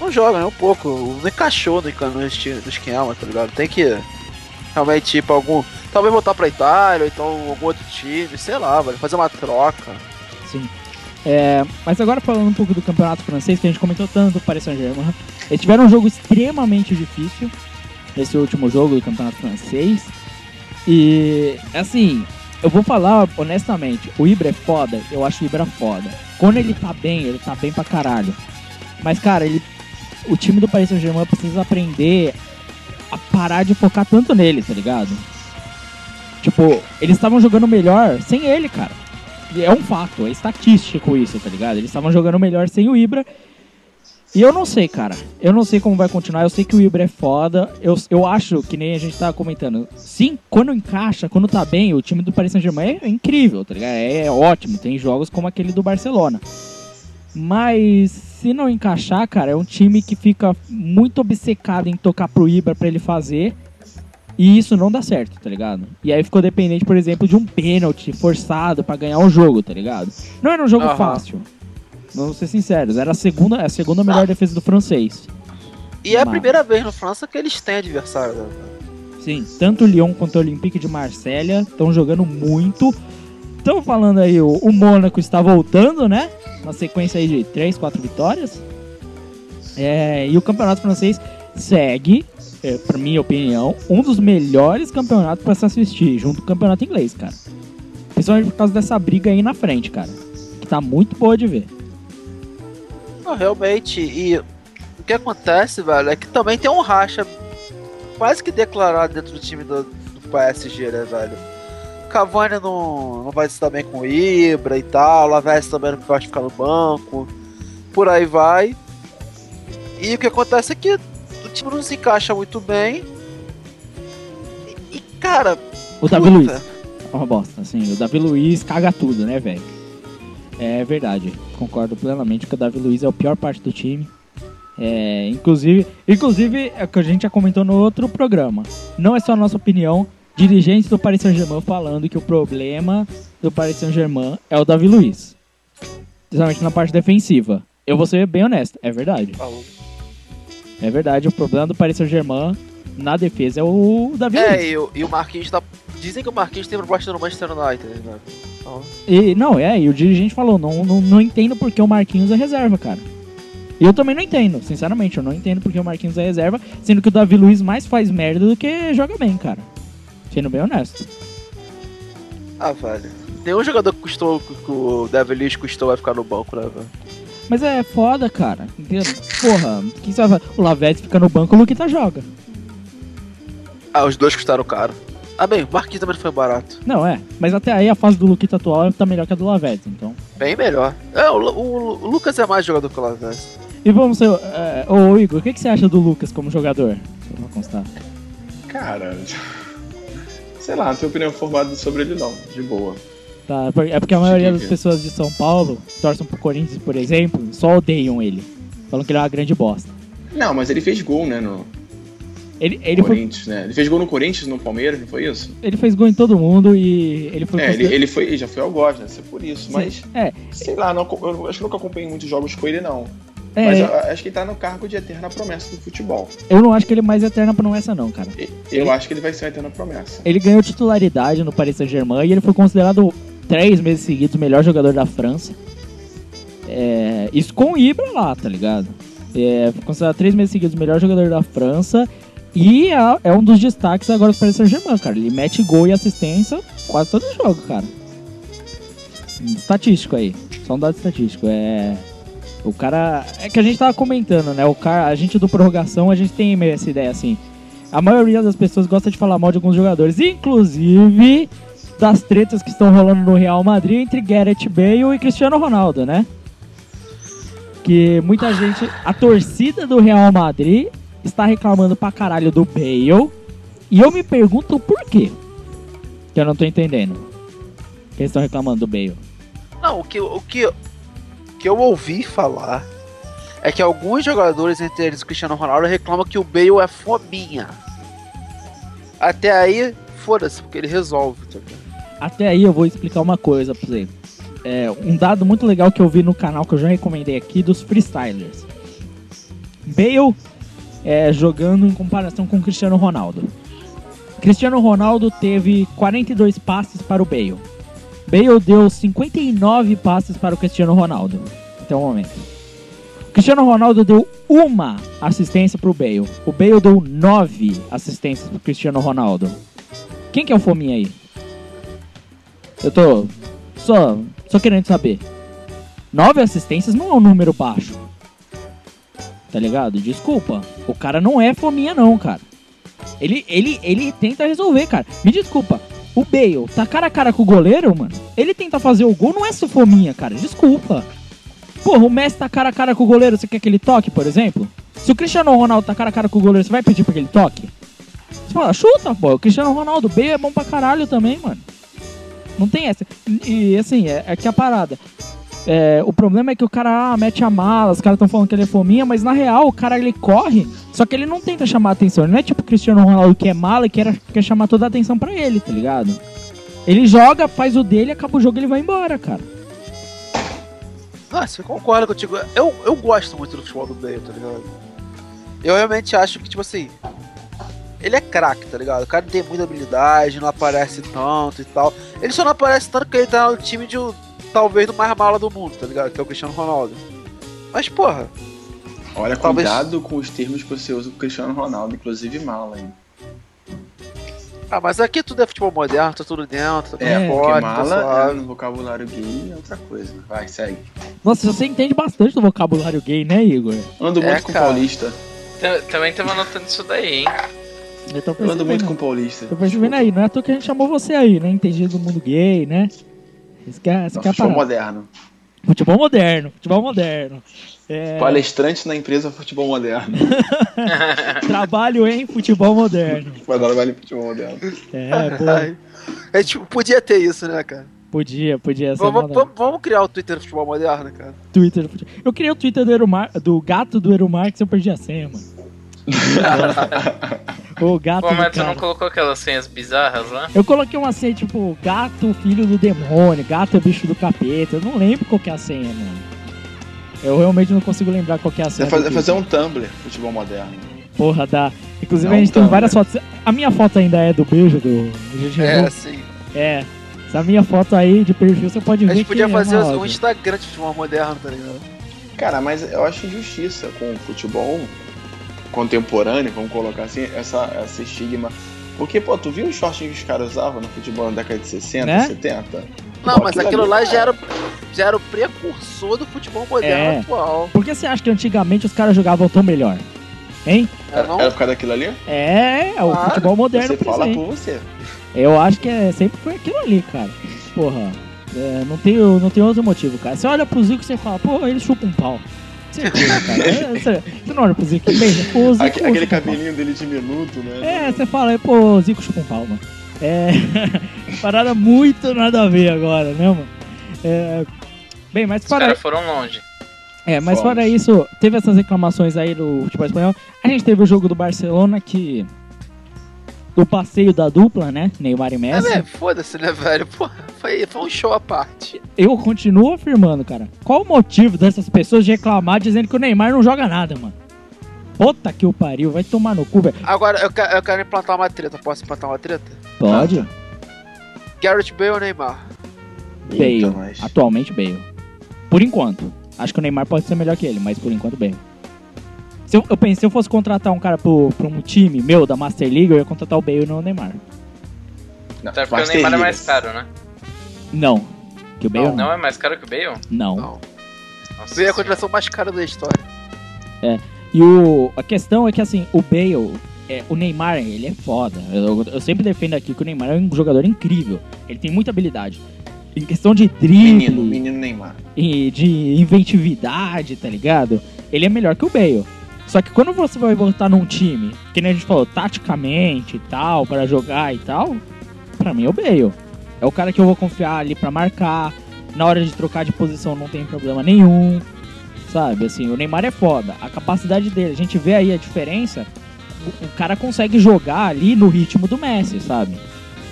Não joga, né? Um pouco. Não encaixou no, no, esquema, tá ligado? Tem que realmente pra algum. Talvez voltar pra Itália, ou então algum outro time, sei lá. Fazer uma troca. Sim. É, mas agora falando um pouco do campeonato francês, que a gente comentou tanto o Paris Saint-Germain. Eles tiveram um jogo extremamente difícil. Esse último jogo do campeonato francês. E, assim, eu vou falar honestamente, o Ibra é foda, eu acho o Ibra foda. Quando ele tá bem, ele tá bem pra caralho. Mas, cara, ele, o time do Paris Saint-Germain precisa aprender a parar de focar tanto nele, tá ligado? Tipo, eles estavam jogando melhor sem ele, cara. É um fato, é estatístico isso, tá ligado? Eles estavam jogando melhor sem o Ibra. E eu não sei, cara. Eu não sei como vai continuar. Eu sei que o Ibra é foda. Eu, eu acho, que nem a gente tava comentando. Sim, quando encaixa, quando tá bem, o time do Paris Saint-Germain é incrível, tá ligado? É, ótimo. Tem jogos como aquele do Barcelona. Mas se não encaixar, cara, é um time que fica muito obcecado em tocar pro Ibra pra ele fazer. E isso não dá certo, tá ligado? E aí ficou dependente, por exemplo, de um pênalti forçado pra ganhar o jogo, tá ligado? Não era um jogo Aham. fácil. Vamos ser sinceros, era a segunda, a segunda melhor defesa do francês. E é a primeira vez no França que eles têm adversário. né? Sim, tanto o Lyon quanto o Olympique de Marselha estão jogando muito. Estão falando aí, o, o Mônaco está voltando, né? Uma sequência aí de 3, 4 vitórias. É, e o campeonato francês segue, é, pra minha opinião, um dos melhores campeonatos para se assistir, junto com o campeonato inglês, cara. Principalmente por causa dessa briga aí na frente, cara. Que tá muito boa de ver. Não, realmente. E o que acontece, velho, é que também tem um racha quase que declarado dentro do time do, do PSG, né, velho? Cavani não, não vai se dar bem com o Ibra e tal, Lavezzi também não pode ficar no banco, por aí vai. E o que acontece é que o time não se encaixa muito bem. E, cara, O Davi Luiz. É uma bosta, assim. O Davi Luiz caga tudo, né, velho? É verdade. Concordo plenamente que o Davi Luiz é a pior parte do time. É, inclusive, inclusive, é o que a gente já comentou no outro programa. Não é só a nossa opinião. Dirigentes do Paris Saint-Germain falando que o problema do Paris Saint-Germain é o Davi Luiz. Principalmente na parte defensiva. Eu vou ser bem honesto, é verdade. falou. É verdade, o problema do Paris Saint-Germain na defesa é o Davi Luiz. É, e, o- e o Marquinhos tá. Dizem que o Marquinhos tem proposta no Manchester United, né? Então, E, não, é, e o dirigente falou, não, não, não entendo porque o Marquinhos é reserva, cara. E eu também não entendo, sinceramente, eu não entendo porque o Marquinhos é reserva, sendo que o Davi Luiz mais faz merda do que joga bem, cara. Sendo bem honesto. Ah, velho. Nenhum jogador que custou, que o Davi Luiz custou vai ficar no banco, né, velho? Mas é foda, cara. Entendeu? Porra, o que você vai fazer? O Lavezzi fica no banco, o Luquita joga. Ah, os dois custaram caro. Ah, bem, o Marquinhos também foi barato. Não, é. Mas até aí a fase do Luquita atual tá melhor que a do Lavezzi, então. Bem melhor. É, o, o- o Lucas é mais jogador que o Lavezzi. E vamos ser. É, ô Igor, o que, que você acha do Lucas como jogador? Só pra constar. Cara, sei lá, não tenho opinião formada sobre ele não, de boa. Tá, por- é porque a maioria das pessoas de São Paulo torcem pro Corinthians, por exemplo, só odeiam ele. Falam que ele é uma grande bosta. Não, mas ele fez gol, né, no Ele, ele, foi, Corinthians, né? Ele fez gol no Corinthians, no Palmeiras, não foi isso? ele fez gol em todo mundo e ele foi É, ele, consider- ele foi, ele já foi ao Gosto, né? Isso é por isso, mas É, sei lá, não, eu acho que nunca acompanhei muitos jogos com ele não. É, Mas eu, acho que ele tá no cargo de eterna promessa do futebol. eu não acho que ele é mais eterna promessa não, cara. Eu acho que ele vai ser uma eterna promessa. Ele ganhou titularidade no Paris Saint-Germain e ele foi considerado três meses seguidos o melhor jogador da França. É, isso com o Ibra lá, tá ligado? É, foi considerado três meses seguidos o melhor jogador da França e é, é um dos destaques agora do Paris Saint-Germain, cara. Ele mete gol e assistência quase todo jogo, cara. Estatístico aí, só um dado estatístico. É. O cara. É que a gente tava comentando, né? O cara, a gente do prorrogação, a gente tem meio essa ideia assim. A maioria das pessoas gosta de falar mal de alguns jogadores, inclusive das tretas que estão rolando no Real Madrid entre Gareth Bale e Cristiano Ronaldo, né? Que muita gente, a torcida do Real Madrid está reclamando pra caralho do Bale. E eu me pergunto por quê. Que eu não tô entendendo. Que eles estão reclamando do Bale. Não, o que, o que, que eu ouvi falar é que alguns jogadores, entre eles o Cristiano Ronaldo, reclamam que o Bale é fominha. Até aí, foda-se, porque ele resolve, tá? Até aí eu vou explicar uma coisa pra você. É, um dado muito legal que eu vi no canal que eu já recomendei aqui dos freestylers. Bale é, jogando em comparação com Cristiano Ronaldo. Cristiano Ronaldo teve 42 passes para o Bale. Bale deu 59 passes para o Cristiano Ronaldo até o momento. Cristiano Ronaldo deu uma assistência para o Bale. O Bale deu nove assistências para o Cristiano Ronaldo. Quem que é o fominha aí? Eu tô só, só querendo saber. Nove assistências não é um número baixo. Tá ligado? Desculpa. O cara não é fominha não, cara. Ele, ele, ele tenta resolver, cara. Me desculpa. O Bale tá cara a cara com o goleiro, mano. Ele tenta fazer o gol, não é só fominha, cara. Desculpa. Porra, o Messi tá cara a cara com o goleiro, você quer que ele toque, por exemplo? Se o Cristiano Ronaldo tá cara a cara com o goleiro, você vai pedir pra que ele toque? Você fala, chuta, pô. O Cristiano Ronaldo, o Bale é bom pra caralho também, mano. Não tem essa. E assim, é, é que a parada. É, o problema é que o cara ah, mete a mala, os caras estão falando que ele é fominha, mas na real o cara ele corre, só que ele não tenta chamar atenção. Ele não é tipo o Cristiano Ronaldo que é mala e quer, quer chamar toda a atenção pra ele, tá ligado? Ele joga, faz o dele, acaba o jogo e ele vai embora, cara. Ah, você concorda contigo. Eu, eu gosto muito do futebol do Bale, tá ligado? Eu realmente acho que, tipo assim. Ele é craque, tá ligado? O cara tem muita habilidade, não aparece tanto e tal. Ele só não aparece tanto que ele tá no time de um- talvez do mais mala do mundo, tá ligado? Que é o Cristiano Ronaldo. Mas, porra, Olha, Talvez- cuidado com os termos que você usa com o Cristiano Ronaldo, inclusive mala, hein? ah, mas aqui tudo é futebol moderno, tá tudo dentro, tá É, tudo porque forte, tá mala é suave. no vocabulário gay é outra coisa. Vai, segue. Nossa, você entende bastante do vocabulário gay, né, Igor? Ando É, muito com cara. paulista. Tam- Também tava notando isso daí, hein? Eu tô Eu ando muito com paulista. Tô percebendo aí, não é à toa que a gente chamou você aí, né? Entendido do mundo gay, né? Isso que é, isso que é futebol moderno. Futebol moderno, futebol moderno. É, Palestrante na empresa Futebol Moderno. trabalho em futebol moderno. Dar vale futebol moderno. É, pô. A gente podia ter isso, né, cara? podia, podia ser Vamos, vamos- vamos criar o Twitter futebol moderno, cara. Twitter do futebol. Eu criei o Twitter do, Erumar, do gato do Erumarx, eu perdi a senha, mano. o gato Pô, do mas tu não colocou aquelas senhas bizarras lá? Eu coloquei uma senha tipo gato, filho do demônio, gato é bicho do capeta. Eu não lembro qual que é a senha, mano. Eu realmente não consigo lembrar qual que é a Você senha. vai do fazer, fazer um Tumblr, futebol moderno. Porra, dá. Inclusive Não, a gente tem Tumblr. várias fotos. A minha foto ainda é do beijo do. Gente É, assim. é. Essa minha foto aí de perfil você pode ver. A gente podia que fazer é um óbvia. Instagram de futebol moderno, tá ligado? Cara, mas eu acho injustiça com o futebol contemporâneo, vamos colocar assim, essa, esse estigma. Porque, pô, tu viu os shortinhos que os caras usavam no futebol na década de 60, Né? 70? Não, Pô, mas aquilo ali, lá cara, já era, já era o precursor do futebol moderno É. atual. Por que você acha que antigamente os caras jogavam tão melhor? Hein? É, Era, era por causa daquilo ali? É, é o Claro. futebol moderno Você fala presente. por você. Eu acho que é, sempre foi aquilo ali, cara. Porra, é, não, tem, não tem outro motivo, cara. Você olha pro Zico e você fala, pô, ele chupa um pau. Certeza, cara. É, você, você não olha pro Zico e beija, pô, o Zico Aque- aquele cabelinho dele diminuto, né? É, você fala, pô, Zico chupa um pau, mano. É. parada muito nada a ver agora, né, mano? É, bem, mas Os fora, caras foram longe. é, mas Fomos. fora isso, teve essas reclamações aí do futebol espanhol. A gente teve o jogo do Barcelona que. O passeio da dupla, né? Neymar e É, Messi. né? Foda-se, né, velho? Pô, foi, foi um show à parte. Eu continuo afirmando, cara. Qual o motivo dessas pessoas de reclamar dizendo que o Neymar não joga nada, mano? Puta que o pariu, vai tomar no cu, velho. Agora, eu quero, eu quero implantar uma treta. Posso implantar uma treta? Pode? Garrett Bale ou Neymar? Eita, Bale. mas- Atualmente Bale. Por enquanto. Acho que o Neymar pode ser melhor que ele, mas por enquanto Bale. Eu, eu pensei, se eu fosse contratar um cara pro, pra um time meu da Master League, eu ia contratar o Bale e não o Neymar. Não, Até porque o Master Neymar é League. mais caro, né? Não. Que o Bale não. Não é mais caro que o Bale? Não. Não. Nossa Veio a contratação mais cara da história. E o, a questão é que, assim, o Bale, é, o Neymar, ele é foda. Eu, eu sempre defendo aqui que o Neymar é um jogador incrível. Ele tem muita habilidade. Em questão de drible Menino, menino Neymar. e de inventividade, tá ligado? Ele é melhor que o Bale. Só que quando você vai botar num time, que nem a gente falou, taticamente e tal, para jogar e tal, pra mim é o Bale. É o cara que eu vou confiar ali pra marcar. Na hora de trocar de posição não tem problema nenhum. Sabe, assim, o Neymar é foda. A capacidade dele, a gente vê aí a diferença. O, o cara consegue jogar ali no ritmo do Messi, sabe?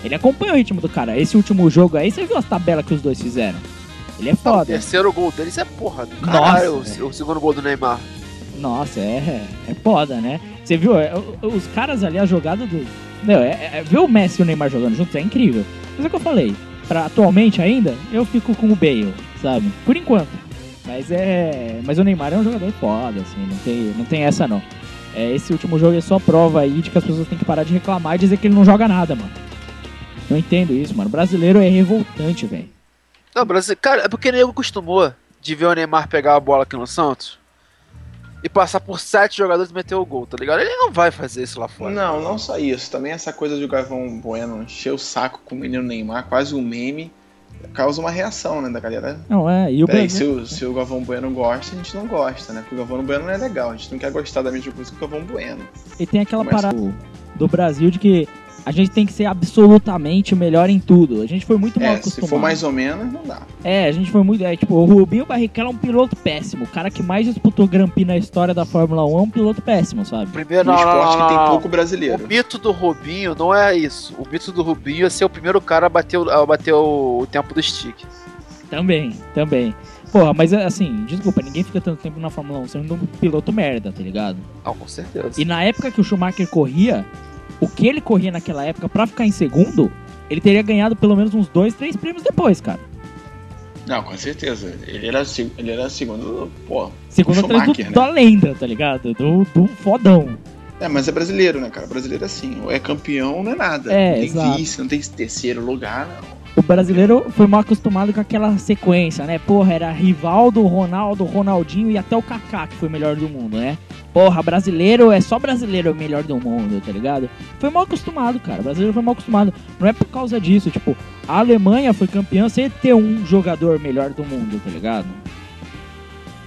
Ele acompanha o ritmo do cara. Esse último jogo aí, você viu as tabelas que os dois fizeram? Ele é O foda. terceiro gol deles é porra do Nossa, caralho. velho. o, o segundo gol do Neymar. Nossa, é, é foda, né? Você viu, é, o- os caras ali, a jogada do. Meu, é, é- ver o Messi e o Neymar jogando juntos é incrível. Mas é o que eu falei. Pra atualmente ainda, eu fico com o Bale, sabe? Por enquanto. Mas é. Mas o Neymar é um jogador foda, assim, não tem, não tem essa não. É, esse último jogo é só prova aí de que as pessoas têm que parar de reclamar e dizer que ele não joga nada, mano. Não entendo isso, mano. Brasileiro é revoltante, velho. Não, Brasil, cara, é porque o nego acostumou de ver o Neymar pegar a bola aqui no Santos e passar por sete jogadores e meter o gol, tá ligado? Ele não vai fazer isso lá fora. Não, não só isso. Também essa coisa de o Gavão Bueno encher o saco com o menino Neymar, quase um meme, causa uma reação, né, da galera. Não, é. E o Peraí, Brasil. se o, se o Galvão Bueno gosta, a gente não gosta, né? Porque o Galvão Bueno não é legal, a gente não quer gostar da mesma coisa que o Galvão Bueno. E tem aquela Começa- parada do Brasil de que a gente tem que ser absolutamente o melhor em tudo. A gente foi muito mal É, se acostumado. for mais ou menos, não dá. É, a gente foi muito. É, tipo, o Rubinho Barrichello é um piloto péssimo. O cara que mais disputou Grand Prix na história da Fórmula 1 é um piloto péssimo, sabe? Primeiro, No não, não, esporte não, que tem não, não. pouco O brasileiro. mito do Rubinho não é isso. O mito do Rubinho é ser o primeiro cara a bater, o- a bater o, o tempo do stick. Também, também. Porra, mas assim, desculpa, ninguém fica tanto tempo na Fórmula 1 sendo um piloto merda, tá ligado? Não, com certeza. E na época que o Schumacher corria, o que ele corria naquela época pra ficar em segundo, ele teria ganhado pelo menos uns dois, três prêmios depois, cara. Não, com certeza. Ele era, ele era segundo, pô. Segundo atrás do, né? da lenda, tá ligado? Do, do fodão. É, mas é brasileiro, né, cara? Brasileiro é assim. Ou é campeão, não é nada. É, não tem exato. vice, não tem terceiro lugar, não. O brasileiro foi mal acostumado com aquela sequência, né? Porra, era Rivaldo, Ronaldo, Ronaldinho e até o Kaká, que foi o melhor do mundo, né? Porra, brasileiro é só brasileiro o melhor do mundo, tá ligado? Foi mal acostumado, cara. O brasileiro foi mal acostumado. Não é por causa disso, tipo, a Alemanha foi campeã sem ter um jogador melhor do mundo, tá ligado?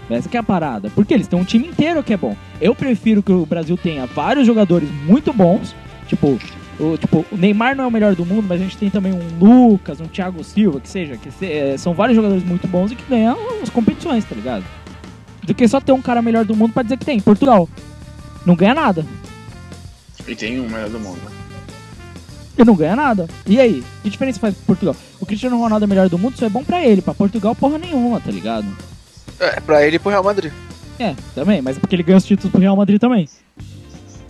Essa que é a parada. Porque eles têm um time inteiro que é bom. Eu prefiro que o Brasil tenha vários jogadores muito bons, tipo, o, tipo, o Neymar não é o melhor do mundo, mas a gente tem também um Lucas, um Thiago Silva, que seja, que se- é, são vários jogadores muito bons e que ganham as competições, tá ligado? Do que só ter um cara melhor do mundo pra dizer que tem. Portugal. Não ganha nada. E tem um melhor do mundo. E não ganha nada. E aí? Que diferença faz pro Portugal? O Cristiano Ronaldo é melhor do mundo, isso é bom pra ele. Pra Portugal, porra nenhuma, tá ligado? É, pra ele e pro Real Madrid. É, também, mas é porque ele ganha os títulos pro Real Madrid também.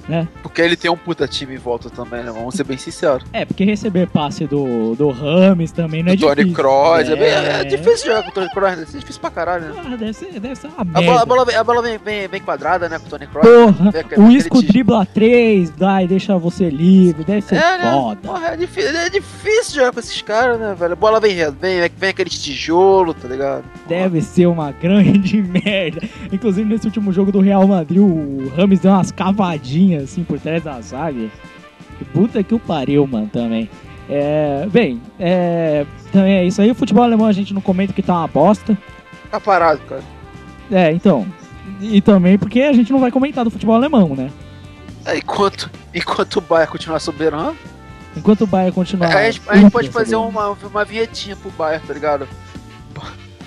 Né? Porque ele tem um puta time em volta também, né? Vamos ser bem sinceros. É, porque receber passe do, do Rames também não é o Tony difícil. Kroos, é, bem- é É. difícil jogar com o Tony Kroos, né? é difícil pra caralho, né? Ah, deve ser, deve ser uma A merda. bola, a bola, vem- a bola vem, vem, vem quadrada, né, com o Tony Kroos. Porra, É aquele- o Isco dribla 3, dá e deixa você livre, deve ser É, né? foda. Porra, é difícil, é difícil jogar com esses caras, né, velho? A bola vem, vem, vem aqueles tijolos, tá ligado? Deve ser uma grande merda. Inclusive, nesse último jogo do Real Madrid, o Rames deu umas cavadinhas assim por trás da zaga. Que Puta que o pariu, mano, também. É, bem, é, também é isso aí. O futebol alemão a gente não comenta que tá uma bosta. Tá parado, cara. É, então. E também porque a gente não vai comentar do futebol alemão, né? É, enquanto, enquanto o Bayern continuar soberano, Enquanto o Bayern continuar. a gente, a gente pode fazer soberano. uma, uma vinhetinha pro Bayern, tá ligado?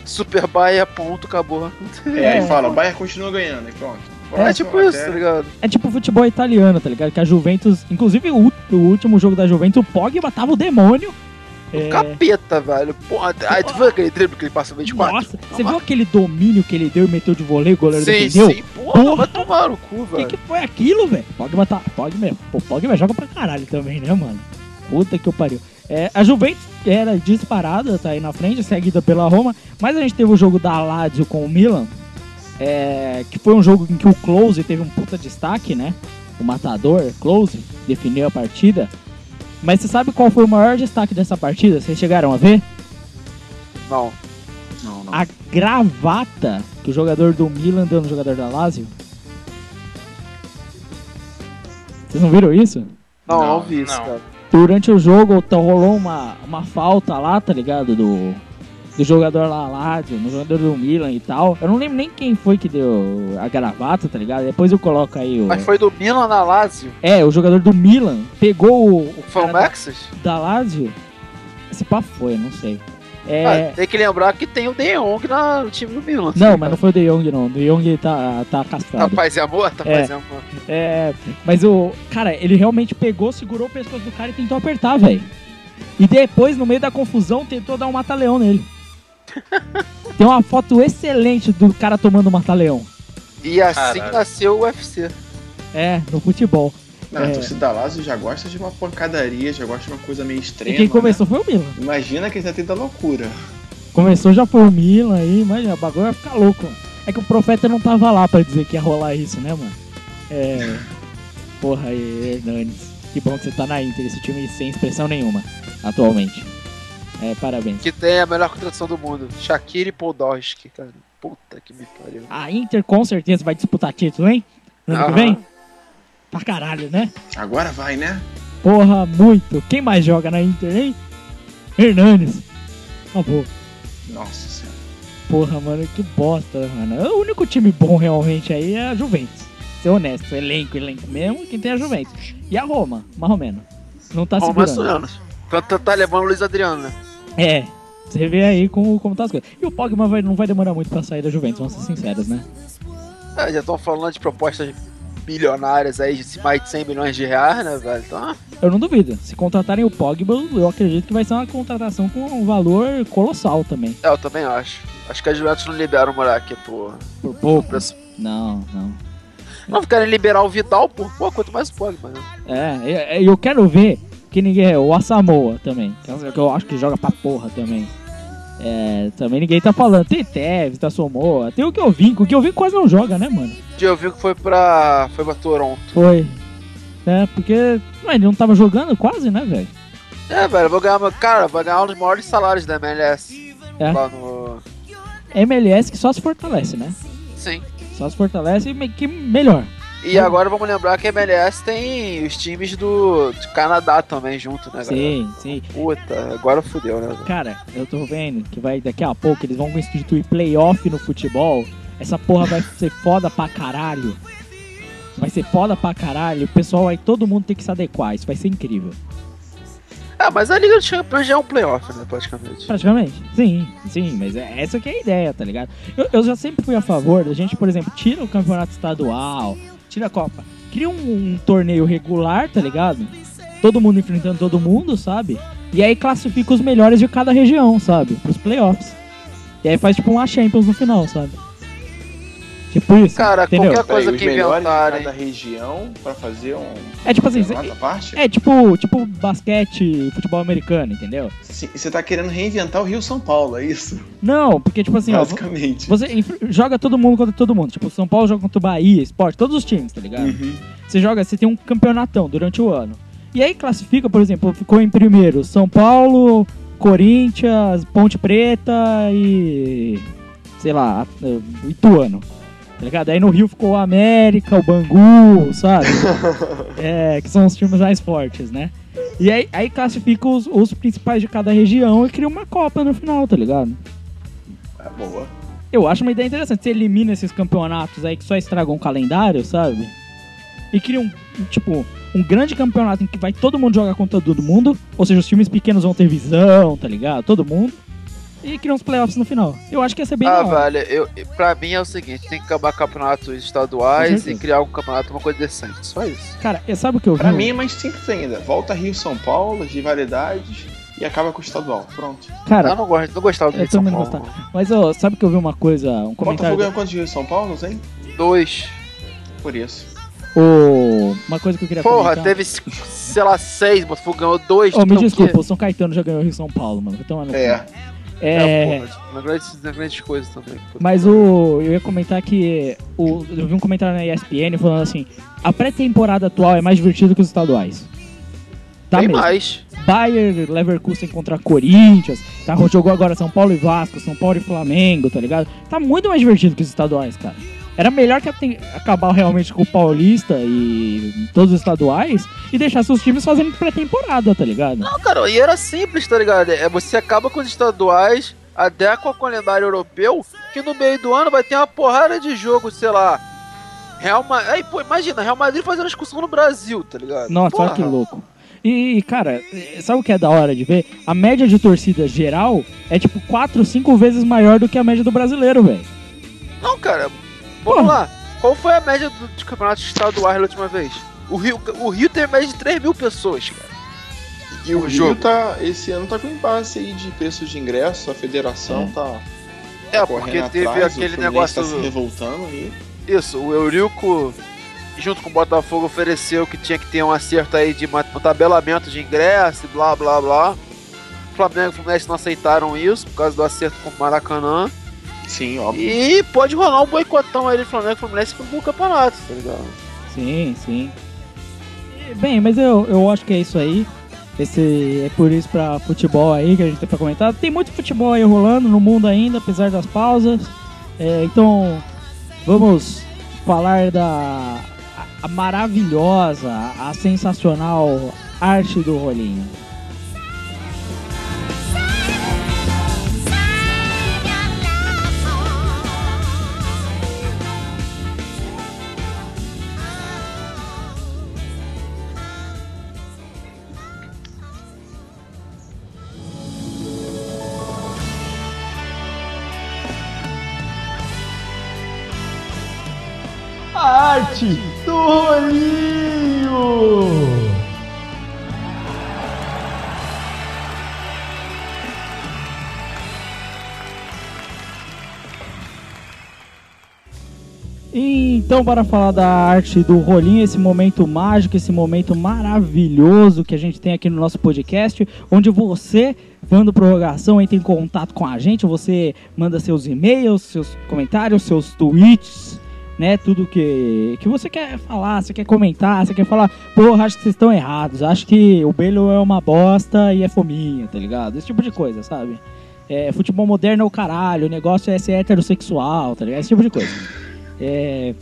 Super Bayern, ponto, acabou. É, É. aí fala, o Bayern continua ganhando, e pronto. É, Próximo, tipo isso, tá ligado? É tipo futebol italiano, tá ligado? Que a Juventus. Inclusive, o, o último jogo da Juventus, o Pogba tava o demônio. É, Capeta, velho. Porra, aí tu viu aquele drible que ele passa 24? Nossa, você viu aquele domínio que ele deu e meteu de voleio, o goleiro Sim, defendeu? sim. Porra, Porra. vai tomar no cu, O que, velho. que foi aquilo, velho? Pogba tá. Pogba, pô, Pogba joga pra caralho também, né, mano? Puta que eu pariu. É, a Juventus era disparada, tá aí na frente, seguida pela Roma, mas a gente teve o jogo da Lazio com o Milan, é, que foi um jogo em que o Close teve um puta destaque, né? O matador, Close, definiu a partida. Mas você sabe qual foi o maior destaque dessa partida? Vocês chegaram a ver? Não. Não, não. A gravata que o jogador do Milan deu no jogador da Lazio. Vocês não viram isso? Não, não, Não, vi isso, não. cara. Durante o jogo rolou uma, uma falta lá, tá ligado? Do, do jogador lá, Lazio, no jogador do Milan e tal. Eu não lembro nem quem foi que deu a gravata, tá ligado? Depois eu coloco aí o. Mas foi do Milan na Lazio. É, o jogador do Milan pegou o, o Foi o cara da, Maxis? da Lazio. Esse pá foi, não sei. É. Ah, tem que lembrar que tem o De Jong na- no time do Milan. Não, mas não foi o De Jong, não. O De Jong tá, tá Tá castrado. paz e amor? Tá É. paz e amor. É, mas o. Cara, ele realmente pegou, segurou o pescoço do cara e tentou apertar, velho. E depois, no meio da confusão, tentou dar um mata-leão nele. Tem uma foto excelente do cara tomando um mata-leão. E assim Caralho. nasceu o UFC. É, no futebol. Não, É. a torcida da Lazio já gosta de uma pancadaria, já gosta de uma coisa meio E extrema. quem começou né? foi o Milan. Imagina quem tá tendo a loucura. Começou já foi o Milan aí, mas o bagulho vai ficar louco. mano. É que o profeta não tava lá pra dizer que ia rolar isso, né, mano? É. Porra aí, Hernanes. Que bom que você tá na Inter, esse time sem expressão nenhuma. atualmente. É, parabéns. Que tem a melhor contratação do mundo. Shakira e Podolski, cara. Puta que me pariu. A Inter com certeza vai disputar título, hein? No ano que vem? Pra caralho, né? Agora vai, né? Porra, muito. Quem mais joga na Inter, hein? Hernanes. Acabou. Nossa senhora. Porra, mano, que bosta, mano. O único time bom realmente aí é a Juventus. Ser honesto, elenco, elenco mesmo, quem tem é a Juventus. E a Roma, mais ou menos. Não tá Bom, mais ou segurando. menos. Quanto tá levando o Luiz Adriano, né? É, você vê aí como, como tá as coisas. E o Pogba vai, não vai demorar muito pra sair da Juventus, vamos ser sinceros, né? É, já estão falando de propostas milionárias aí de mais de 100 milhões de reais, né, velho? Então, Eu não duvido. Se contratarem o Pogba, eu acredito que vai ser uma contratação com um valor colossal também. é, eu também acho. Acho que a Juventus não libera o moleque por Por pouco. preço. Não, não. Não querem liberar o Vidal por pô, quanto mais o Pogba, né? É, eu quero ver que ninguém é o Asamoah também, que é- que eu acho que joga pra porra também. É, também ninguém tá falando. Tem Tevez, tá Samoa, tem o que eu vim, o que eu vim quase não joga, né, mano? Eu vi que foi pra. foi pra Toronto. Foi. É, porque ué, ele não tava jogando quase, né, velho? É, velho, eu vou ganhar. Cara, vou ganhar um dos maiores salários da MLS. É. Lá no. MLS que só se fortalece, né? Sim. Só se fortalece e que melhor. E agora vamos lembrar que a MLS tem os times do, do Canadá também junto, né, galera? Sim, sim. Puta, agora fudeu, né, velho? Cara, eu tô vendo que vai daqui a pouco eles vão instituir playoff no futebol. Essa porra vai ser foda pra caralho. Vai ser foda pra caralho. O pessoal vai todo mundo ter que se adequar. Isso vai ser incrível. Ah, mas a Liga dos Campeões já é um playoff, né, praticamente. Praticamente. Sim, sim, mas é essa que é a ideia, tá ligado? Eu, eu já sempre fui a favor da gente, por exemplo, tira o campeonato estadual, tira a Copa, cria um, um torneio regular, tá ligado? Todo mundo enfrentando todo mundo, sabe? E aí classifica os melhores de cada região, sabe? Pros playoffs. E aí faz tipo uma Champions no final, sabe? Tipo isso. Cara, entendeu? qualquer Peraí, coisa os que inventarem. cada região pra fazer um É tipo assim, à parte? é tipo, tipo basquete, futebol americano, entendeu? Sim, Você tá querendo reinventar o Rio São Paulo, é isso? Não, porque tipo assim, ó, Basicamente. Você inf- joga todo mundo contra todo mundo. Tipo, São Paulo joga contra o Bahia, Esporte, todos os times, tá ligado? Uhum. Você joga, você tem um campeonatão durante o ano. E aí classifica, por exemplo, ficou em primeiro São Paulo, Corinthians, Ponte Preta e. sei lá, Ituano. Tá ligado? Aí no Rio ficou o América, o Bangu, sabe? é, que são os times mais fortes, né? E aí, aí classifica os, os principais de cada região e cria uma Copa no final, tá ligado? É boa. Eu acho uma ideia interessante. Você elimina esses campeonatos aí que só estragam o calendário, sabe? E cria um, um, tipo, um grande campeonato em que vai todo mundo jogar contra todo mundo. Ou seja, os times pequenos vão ter visão, tá ligado? Todo mundo. E cria uns playoffs no final. Eu acho que ia ser bem Ah, hora. velho, eu, pra mim é o seguinte, tem que acabar campeonatos estaduais e criar um campeonato, uma coisa decente. Só isso. Cara, e sabe o que eu vi? Pra mim é mais simples ainda. Volta Rio São Paulo, as rivalidades e acaba com o estadual. Pronto. Cara, eu não, gosto, não gostava do eu Rio de São também não Paulo. Mas ó, sabe que eu vi uma coisa, um comentário. Botafogo ganhou quantos Rio São Paulo, não sei? Dois. Por isso. o- uma coisa que eu queria Porra, comentar. teve, sei lá, seis, Botafogo ganhou dois. Ô, me então desculpa, o São Caetano já ganhou o Rio São Paulo, mano. Então, mano, É. é, É, porra, na grande, na grandes coisas também. Mas o, eu ia comentar que o, eu vi um comentário na ESPN falando assim: a pré-temporada atual é mais divertida que os estaduais. Tá Tem mesmo. mais. Bayern, Leverkusen contra Corinthians, tá, jogou agora São Paulo e Vasco, São Paulo e Flamengo, tá ligado? Tá muito mais divertido que os estaduais, cara. Era melhor que acabar realmente com o Paulista e todos os estaduais e deixar seus times fazendo pré-temporada, tá ligado? Não, cara, e era simples, tá ligado? É, você acaba com os estaduais, adequa ao calendário europeu, que no meio do ano vai ter uma porrada de jogo, sei lá. Real Ma... Aí, pô, imagina, Real Madrid fazendo excursão no Brasil, tá ligado? Nossa, olha Porra. que louco. E, cara, sabe o que é da hora de ver? A média de torcida geral é tipo 4, 5 vezes maior do que a média do brasileiro, velho. Não, cara, Vamos lá. Qual foi a média do, de campeonatos estaduais da última vez? O Rio, o Rio tem média de 3 mil pessoas, cara. E o O Rio jogo. tá. Esse ano tá com impasse aí de preços de ingresso, a federação tá. É, correndo porque teve atrás, o aquele Fluminense negócio. Tá se revoltando aí. Isso, o Eurico, junto com o Botafogo, ofereceu que tinha que ter um acerto aí de um tabelamento de ingresso, e blá blá blá. O Flamengo e o Fluminense não aceitaram isso por causa do acerto com o Maracanã. Sim, óbvio. E pode rolar um boicotão aí do Flamengo e Fluminense pro campeonato, tá ligado? Sim, sim. Bem, mas eu, eu acho que é isso aí. Esse é por isso pra futebol aí que a gente tem pra comentar. Tem muito futebol aí rolando no mundo ainda, apesar das pausas. É, então, vamos falar da a, a maravilhosa, a sensacional arte do rolinho. Do rolinho! Então, para falar da arte do rolinho, esse momento mágico, esse momento maravilhoso que a gente tem aqui no nosso podcast, onde você, fã do prorrogação, entra em contato com a gente, você manda seus e-mails, seus comentários, seus tweets, né? Tudo que, que você quer falar, você quer comentar, você quer falar, porra, acho que vocês estão errados, acho que o Belo é uma bosta e é fominha, tá ligado? Esse tipo de coisa, sabe? É, futebol moderno é o caralho, o negócio é ser heterossexual, tá ligado? Esse tipo de coisa. É,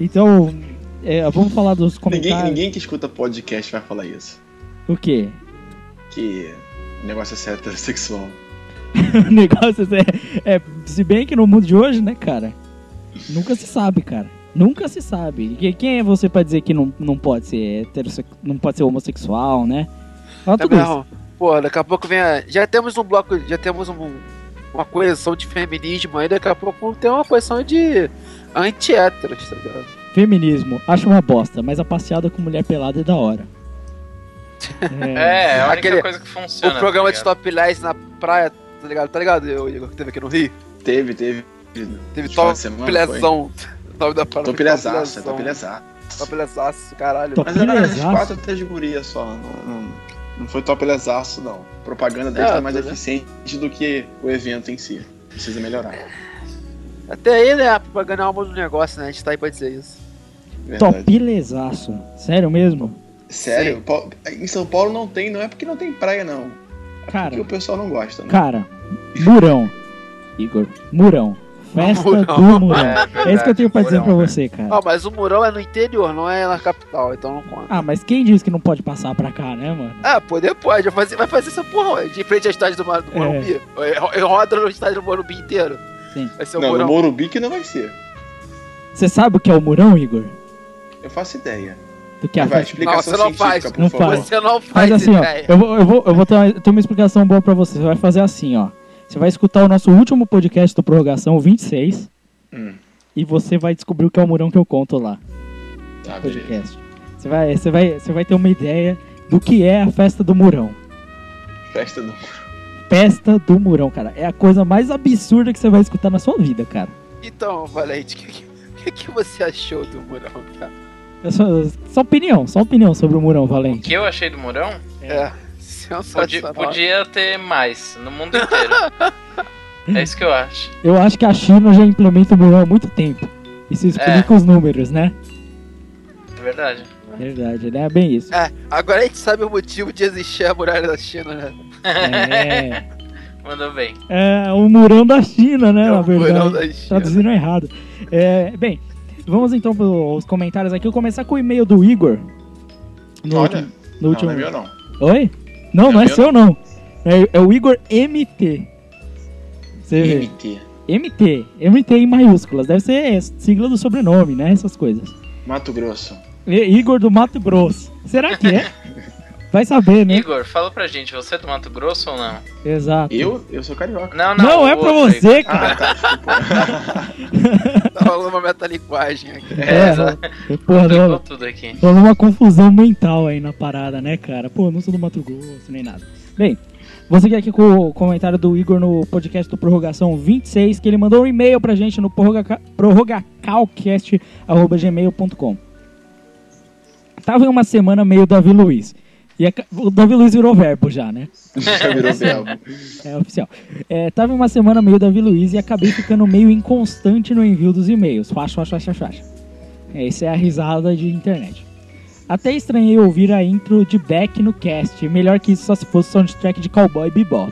então, é, vamos falar dos Ninguém, comentários. ninguém que escuta podcast vai falar isso. O quê? Que o negócio é ser heterossexual. o negócio é, é. Se bem que no mundo de hoje, né, cara? Nunca se sabe, cara. Nunca se sabe. E Quem é você pra dizer que não, não pode ser heterosse... não pode ser homossexual, né? Fala É tudo isso. Pô, daqui a pouco vem a... Já temos um bloco, já temos um- uma coleção de feminismo aí, daqui a pouco tem uma coleção de anti-héteros, tá ligado? Feminismo, acho uma bosta, mas a passeada com mulher pelada é da hora. É, é a única Aquele- coisa que funciona. o programa tá de ligado? topless na praia, tá ligado? Tá ligado, eu, Igor, que teve aqui no Rio? Teve, teve. Teve de semana, toplessão. O nome da praia. Tô pilhazaço, é tô pilhazaço. Toplessaço, caralho. Top- Mas era as Pilhazaço? quatro três de guria só. Não, não, não foi top lesaço, não. A propaganda deles É, tá mais né? eficiente do que o evento em si. Precisa melhorar. Até aí, né, a propaganda é alma do negócio, né? A gente tá aí pra dizer isso. Verdade. Topilezaço. Sério mesmo? Sério, Sim. Em São Paulo não tem, não é porque não tem praia, não. É Cara. porque o pessoal não gosta, né? Cara, Murão. Igor, Murão. Festa Murão. do Murão. É, É, isso que eu tenho pra dizer Murão, pra né? você, cara. Ah, mas o Murão é no interior, não é na capital, então não conta. Ah, mas quem disse que não pode passar pra cá, né, mano? Ah, poder pode, vai fazer, vai fazer essa porra de frente ao estádio do, Mar- do É. Morumbi. É, Roda no estádio do Morumbi inteiro. Sim. Vai ser o Não, no. Morumbi que não vai ser. Você sabe o que é o Murão, Igor? Eu faço ideia. Do que é a Vai, explicação Não, você não faz. Não favor. faz. Você não Faz faz assim, ó. ideia. Eu vou, eu vou, eu vou ter, uma, ter uma explicação boa pra você. Você vai fazer assim, ó. Você vai escutar o nosso último podcast do Prorrogação, o 26, Hum, e você vai descobrir o que é o Murão que eu conto lá tá, podcast. Você vai, você, vai, você vai ter uma ideia do que é a festa do Murão. Festa do. Festa do Murão, cara. É a coisa mais absurda que você vai escutar na sua vida, cara. Então, Valente, o que, que, que você achou do Murão, cara? É só, só opinião, só opinião sobre o Murão, O Valente. que eu achei do Murão? É, Podia, sensacional. podia ter mais, no mundo inteiro. é isso que eu acho. Eu acho que a China já implementa o Murão há muito tempo. Isso explica os números, né? É verdade. Verdade, né? É bem isso. É, agora a gente sabe o motivo de existir a muralha da China, né? É, Mandou bem. é o Murão da China, né? É na o Murão verdade. da China. Traduzindo errado. É, bem, vamos então para os comentários aqui. Eu vou começar com o e-mail do Igor. No Olha, último, no Não, último... não é meu, não. Oi? Não, Não é é seu, não. É, é o Igor MT. Você vê? MT. MT. MT em maiúsculas. Deve ser sigla do sobrenome, né? Essas coisas. Mato Grosso. Igor do Mato Grosso. Será que é? Vai saber, né? Igor, fala pra gente, você é do Mato Grosso ou não? Exato. Eu? Eu sou carioca. Não, não. Não, é pra outro, você, Igor. cara. Ah, tá, desculpa. Tá rolando uma metalinguagem aqui. É, porra, Complicou não, tudo aqui. rolou uma confusão mental aí na parada, né, cara? Pô, não sou do Mato Grosso, nem nada. Bem, vou seguir aqui com o comentário do Igor no podcast do Prorrogação 26, que ele mandou um e-mail pra gente no prorroga- prorrogacalcast.gmail.com Tava em uma semana meio Davi Luiz. E a o Davi Luiz virou verbo já, né? Já virou verbo. É oficial. É, tava uma semana meio Davi Luiz e acabei ficando meio inconstante no envio dos e-mails. Facha, facha, facha, facha. É, essa é a risada de internet. Até estranhei ouvir a intro de Beck no cast. Melhor que isso só se fosse soundtrack de Cowboy Bebop.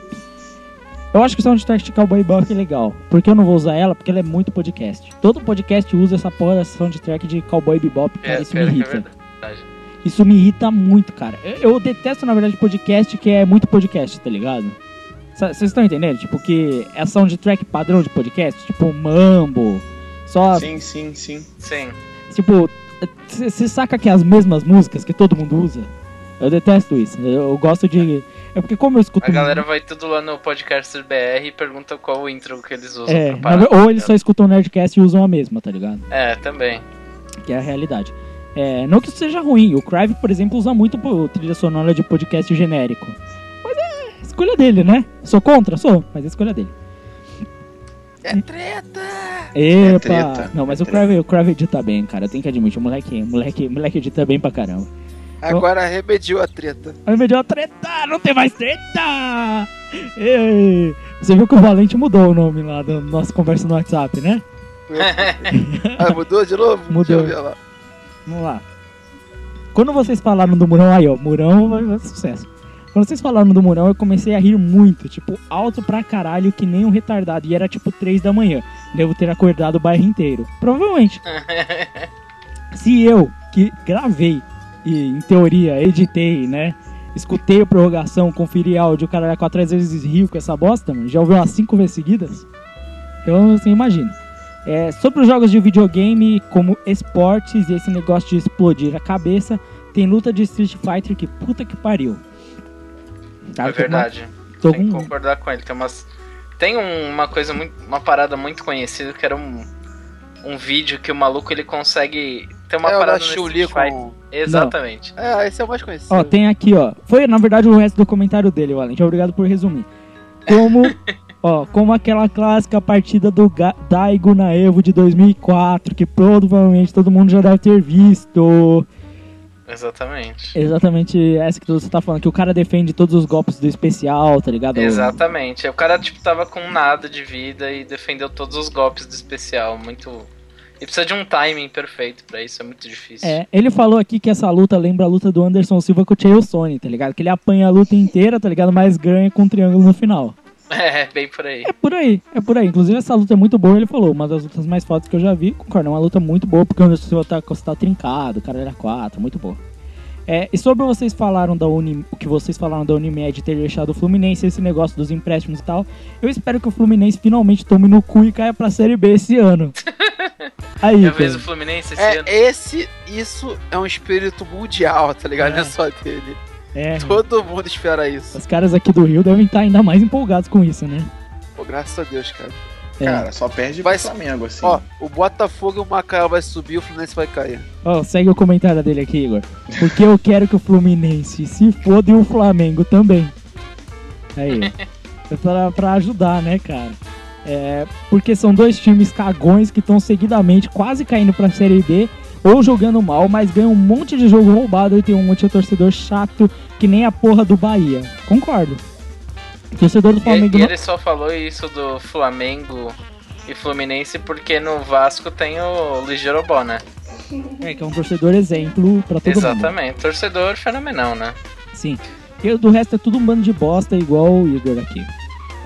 Eu acho que o soundtrack de Cowboy Bebop é legal. Porque eu não vou usar ela? Porque ela é muito podcast. Todo podcast usa essa porra dessa soundtrack de Cowboy Bebop, cara. É, isso me é irrita. verdade. Isso me irrita muito, cara. Eu, eu detesto, na verdade, podcast que é muito podcast, tá ligado? Vocês estão entendendo? Tipo, que é soundtrack padrão de podcast, tipo Mambo. Só, Sim, sim, sim. Sim. tipo, você saca que é as mesmas músicas que todo mundo usa? Eu detesto isso. Eu, eu gosto de. É porque como eu escuto. A galera vai tudo lá no Podcaster BR e pergunta qual o intro que eles usam É, parar. ou eles só escutam Nerdcast e usam a mesma, tá ligado? É, também. Que é a realidade. É, não que isso seja ruim. O Crive, por exemplo, usa muito trilha sonora de podcast genérico. Mas é escolha dele, né? Sou contra? Sou, mas é escolha dele. É treta! Epa! treta, não, mas é o Crive, o Crive edita bem, cara. Tem que admitir. O moleque, moleque, moleque edita bem pra caramba. Agora remediou a treta. Aí me deu treta! Não tem mais treta! Ei, Você viu que o Valente mudou o nome lá da nossa conversa no WhatsApp, né? Ah, mudou de novo? Mudou. Deixa eu ver lá. Vamos lá. Quando vocês falaram do Murão, aí ó, Murão vai vai sucesso. Quando vocês falaram do Murão, eu comecei a rir muito, tipo, alto pra caralho, que nem um retardado. E era tipo 3 da manhã. Devo ter acordado o bairro inteiro. Provavelmente. Se eu, que gravei e, em teoria, editei, né? Escutei a prorrogação, conferi áudio, o cara quatro vezes riu com essa bosta, mano. Já ouviu umas cinco vezes seguidas? Então, assim, imagina. É, sobre os jogos de videogame como esportes e esse negócio de explodir a cabeça, tem luta de Street Fighter que puta que pariu. Cara, é verdade. Tô Tem que com... concordar com ele. Tem umas. Tem um- uma coisa muito. Uma parada muito conhecida que era um. Um vídeo que o maluco ele consegue. Tem uma é parada no Street Fighter. com... Exatamente. É, esse é o mais conhecido. Ó, tem aqui, ó. Foi, na verdade, o resto do comentário dele, Valente. Obrigado por resumir. Como, ó, como aquela clássica partida do Ga- Daigo na Evo de 2004, que provavelmente todo mundo já deve ter visto. Exatamente. Exatamente essa que você tá falando, que o cara defende todos os golpes do especial, tá ligado? Exatamente. O cara, tipo, tava com nada de vida e defendeu todos os golpes do especial. Muito. E precisa de um timing perfeito pra isso, é muito difícil. É, ele falou aqui que essa luta lembra a luta do Anderson Silva com o Chael Sony, tá ligado? Que ele apanha a luta inteira, tá ligado? Mas ganha com um triângulo no final. É, bem por aí. É por aí, é por aí. Inclusive essa luta é muito boa, ele falou. Uma das lutas mais fodas que eu já vi. Concordo, é uma luta muito boa, porque o Anderson Silva tá, tá trincado, o cara era 4, muito boa. É, e sobre vocês falaram da Uni, o que vocês falaram da Unimed ter deixado o Fluminense, esse negócio dos empréstimos e tal, eu espero que o Fluminense finalmente tome no cu e caia pra Série B esse ano. Aí, Eu vejo o. Fluminense esse É, ano. esse, isso é um espírito mundial, tá ligado? É. Não é só dele. É, Todo mundo espera isso. os caras aqui do Rio devem estar ainda mais empolgados com isso, né? Pô, graças a Deus, cara. É. Cara, só perde Vai- pro Flamengo, assim. Ó, o Botafogo e o Macaé vai subir, o Fluminense vai cair. Ó, segue o comentário dele aqui, Igor. Porque eu quero que o Fluminense se foda e o Flamengo também. Aí. É pra, pra ajudar, né, cara? É, porque são dois times cagões que estão seguidamente quase caindo pra Série B ou jogando mal, mas ganham um monte de jogo roubado e tem um monte de torcedor chato que nem a porra do Bahia. Concordo. Torcedor do E, Flamengo e não... ele só falou isso do Flamengo e Fluminense porque no Vasco tem o Luiz Jerobó, né? é, que é um torcedor exemplo pra todo mundo. Exatamente. Torcedor fenomenal, né? Sim. E do resto é tudo um bando de bosta igual o Igor aqui.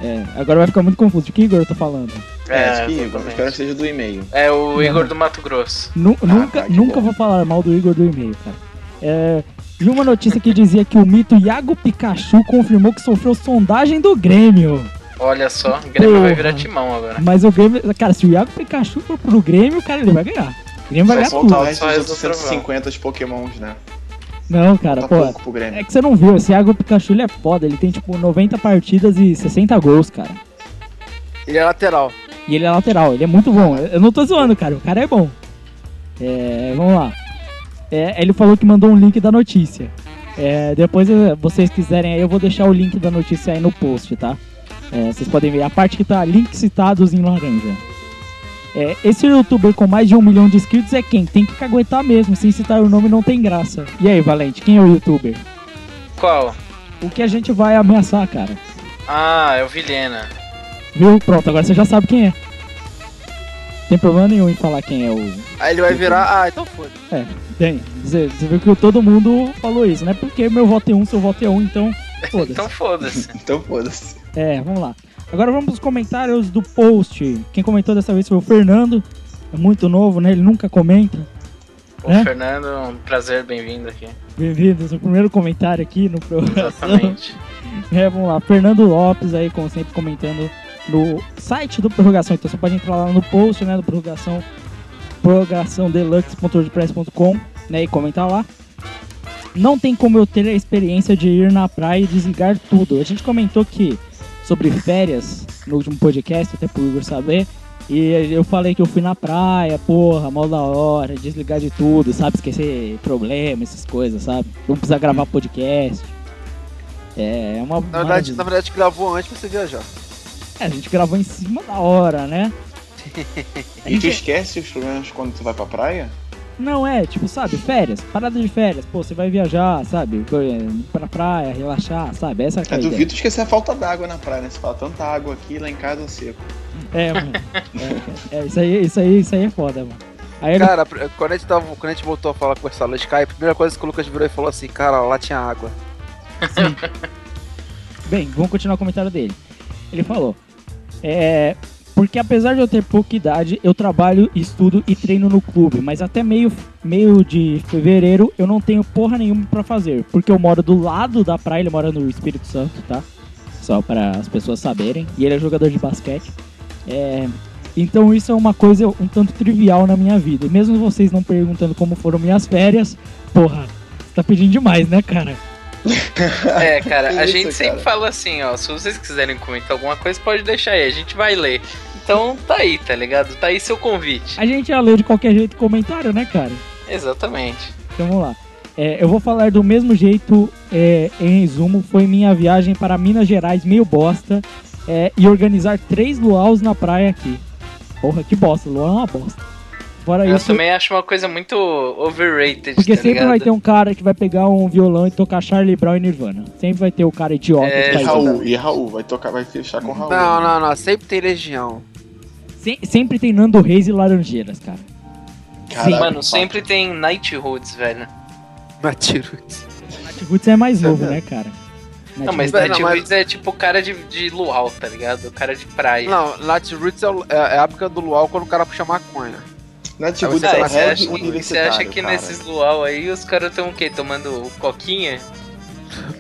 É, agora vai ficar muito confuso. De que Igor eu tô falando? É, acho que exatamente. espero que seja do e-mail. É o Não. Igor do Mato Grosso. Nu- nunca tá, nunca bom. vou falar mal do Igor do e-mail, cara. É, vi uma notícia que dizia que o mito Iago Pikachu confirmou que sofreu sondagem do Grêmio. Olha só, o Grêmio vai Porra. virar timão agora. Mas o Grêmio, cara, se o Iago Pikachu for pro Grêmio, cara, ele vai ganhar. O Grêmio vai Vai ganhar tudo. Só do trovão. 150 de pokémons, né? Não, cara, Tá pô. pouco pro Grêmio. É que você não viu, esse Iago Pikachu ele é foda, ele tem tipo 90 partidas e 60 gols, cara. Ele é lateral. E ele é lateral, ele é muito bom. Eu não tô zoando, cara, o cara é bom. É, vamos lá. É, ele falou que mandou um link da notícia. É, depois, eh, vocês quiserem aí, eu vou deixar o link da notícia aí no post, tá? É, vocês podem ver a parte que tá link citados em laranja. É, esse youtuber com mais de um milhão de inscritos é quem? Tem que caguetar mesmo, sem citar o nome não tem graça. E aí, Valente, quem é o youtuber? Qual? O que a gente vai ameaçar, cara? Ah, é o Vilhena. Viu? Pronto, agora você já sabe quem é. Tem problema nenhum em falar quem é o. Aí ele vai virar, ah, então foda. É, tem. Você, você viu que todo mundo falou isso, né? Porque meu voto é um, seu voto é um, então. Foda-se. Então foda-se. Então foda-se. É, vamos lá. Agora vamos pros comentários do post. Quem comentou dessa vez foi o Fernando. É muito novo, né? Ele nunca comenta. Ô, É? Fernando, um prazer, bem-vindo aqui. Bem-vindo, seu primeiro comentário aqui no programa. Exatamente. É, vamos lá. Fernando Lopes aí, como sempre, comentando no site do Prorrogação. Então você pode entrar lá no post, né, do Prorrogação, prorrogaçãodeluxe.wordpress.com, né, e comentar lá. Não tem como eu ter a experiência de ir na praia e desligar tudo. A gente comentou que sobre férias no último podcast, até pro Igor saber. E eu falei que eu fui na praia, porra, mal da hora, desligar de tudo, sabe? Esquecer problema, essas coisas, sabe? Não precisa gravar podcast. É, é uma. Na verdade, na verdade, gravou antes pra você viajar. É, a gente gravou em cima da hora, né? E tu esquece os problemas quando tu vai pra praia? Não é, tipo, sabe, férias, parada de férias, pô, você vai viajar, sabe, pra praia, relaxar, sabe, essa é a Eu ideia. duvido esquecer a falta d'água na praia, né? Você fala tanta água aqui, lá em casa é seco. É, mano, é, é, isso aí, isso aí, isso aí é foda, mano. Aí ele, Cara, quando a gente, tava, quando a gente voltou a falar com essa no Skype, a primeira coisa que o Lucas virou e falou assim, cara, lá tinha água. bem, vamos continuar o comentário dele. Ele falou, é, porque apesar de eu ter pouca idade, eu trabalho, estudo e treino no clube, mas até meio, meio de fevereiro eu não tenho porra nenhuma pra fazer, porque eu moro do lado da praia, ele mora no Espírito Santo, tá? Só para as pessoas saberem, e ele é jogador de basquete. É, então isso é uma coisa um tanto trivial na minha vida. E mesmo vocês não perguntando como foram minhas férias, porra, tá pedindo demais, né, cara? É, cara, a isso, gente sempre cara? fala assim, ó, se vocês quiserem comentar alguma coisa, pode deixar aí, a gente vai ler. Então tá aí, tá ligado? Tá aí seu convite. A gente ia ler de qualquer jeito comentário, né, cara? Exatamente. Então vamos lá. É, eu vou falar do mesmo jeito, é, em resumo, foi minha viagem para Minas Gerais, meio bosta, é, e organizar três luaus na praia aqui. Porra, que bosta, luau é uma bosta. Fora Eu isso, também acho uma coisa muito overrated, porque tá sempre ligado? vai ter um cara que vai pegar um violão e tocar Charlie Brown e Nirvana. Sempre vai ter o cara idiota É, que E. Raul, e Raul, vai tocar, vai fechar com Raul. Não, não, não, sempre tem legião. Se- sempre tem Nando Reis e Laranjeiras, cara. Caraca, Mano, sempre tem Nighthoods, velho. Nath Roots é mais é novo, né, cara? Nath Não, mas Roots- Não, Nighthoods é tipo cara de, de luau, tá ligado? O cara de praia. Não, Natirus é, o- é a época do luau quando o cara puxa maconha. Ah, é Ah, você, acha, que- você acha que cara. nesses luau aí os caras estão o quê? Tomando coquinha?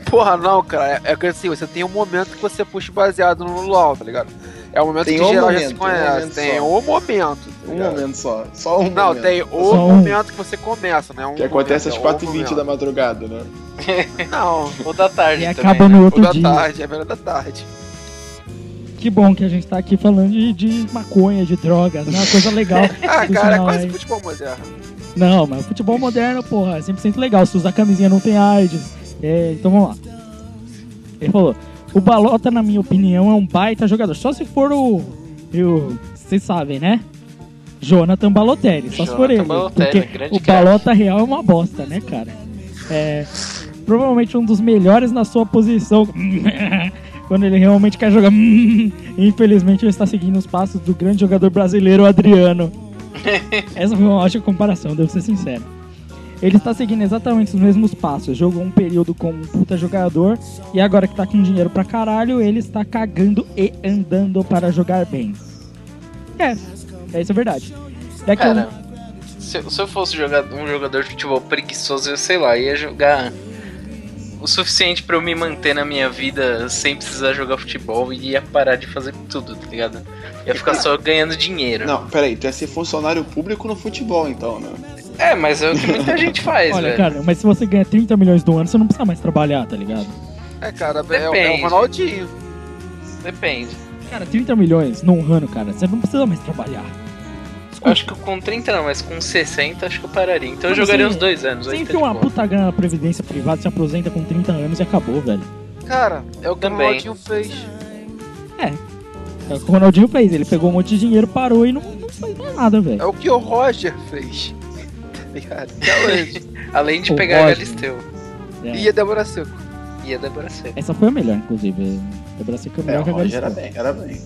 Porra, não, cara. É, é que assim, você tem um momento que você puxa baseado no luau, tá ligado? É o momento Tem que um geral já momento, se um conhece. momento tem só. o momento. tá Um momento só, só um Não, momento. tem o Só um. momento que você começa, né? Um Que acontece às momento, é o 4h20 da momento. madrugada, né? Não, Ou da tarde E também, acaba né? no outro da dia. tarde, é melhor da tarde. Que bom que a gente tá aqui falando de, de maconha, de drogas, né? Uma coisa legal. Ah, cara, é quase aí. futebol moderno. Não, mas o futebol moderno, porra, é 100% legal. Se usar camisinha não tem AIDS. É, então vamos lá. Ele falou: o Balota, na minha opinião, é um baita jogador. Só se for o. o vocês sabem, né? Jonathan Balotelli. Só se for Jonathan ele. Balotelli, porque o. Balota real é uma bosta, né, cara? É. Provavelmente um dos melhores na sua posição. Quando ele realmente quer jogar. Infelizmente ele está seguindo os passos do grande jogador brasileiro Adriano. Essa foi uma ótima comparação, devo ser sincero. Ele está seguindo exatamente os mesmos passos. Jogou um período como um puta jogador e agora que tá com dinheiro pra caralho, ele está cagando e andando para jogar bem. É, é isso é verdade. Daqui a um- Cara, se, se eu fosse jogar, um jogador de futebol preguiçoso, eu sei lá, ia jogar o suficiente pra eu me manter na minha vida sem precisar jogar futebol e ia parar de fazer tudo, tá ligado? Ia ficar só ganhando dinheiro. Não, peraí, tu ia ser funcionário público no futebol, então, né? É, mas é o que muita gente faz, Olha, velho. cara, mas se você ganha 30 milhões do ano, você não precisa mais trabalhar, tá ligado? É, cara, é, o- é Depende. o Ronaldinho. Depende. Cara, 30 milhões num ano, cara, você não precisa mais trabalhar. Acho que com 30 não, mas com 60 acho que eu pararia. Então eu jogaria assim? uns dois anos. Sempre tá de uma boa. puta grana na previdência privada, se aposenta com 30 anos e acabou, velho. Cara, é o que Também. o Ronaldinho fez. É o que o Ronaldinho fez, ele pegou um monte de dinheiro, parou e não, não fez mais nada, velho. É o que o Roger fez. Tá ligado? Até hoje. Além de O pegar a Roger. Galisteu. É. E a Débora Seco. Ia Débora Seco. Essa foi a melhor, inclusive. Débora Seca é É, melhor o que a Roger era Galisteu. bem, era bem.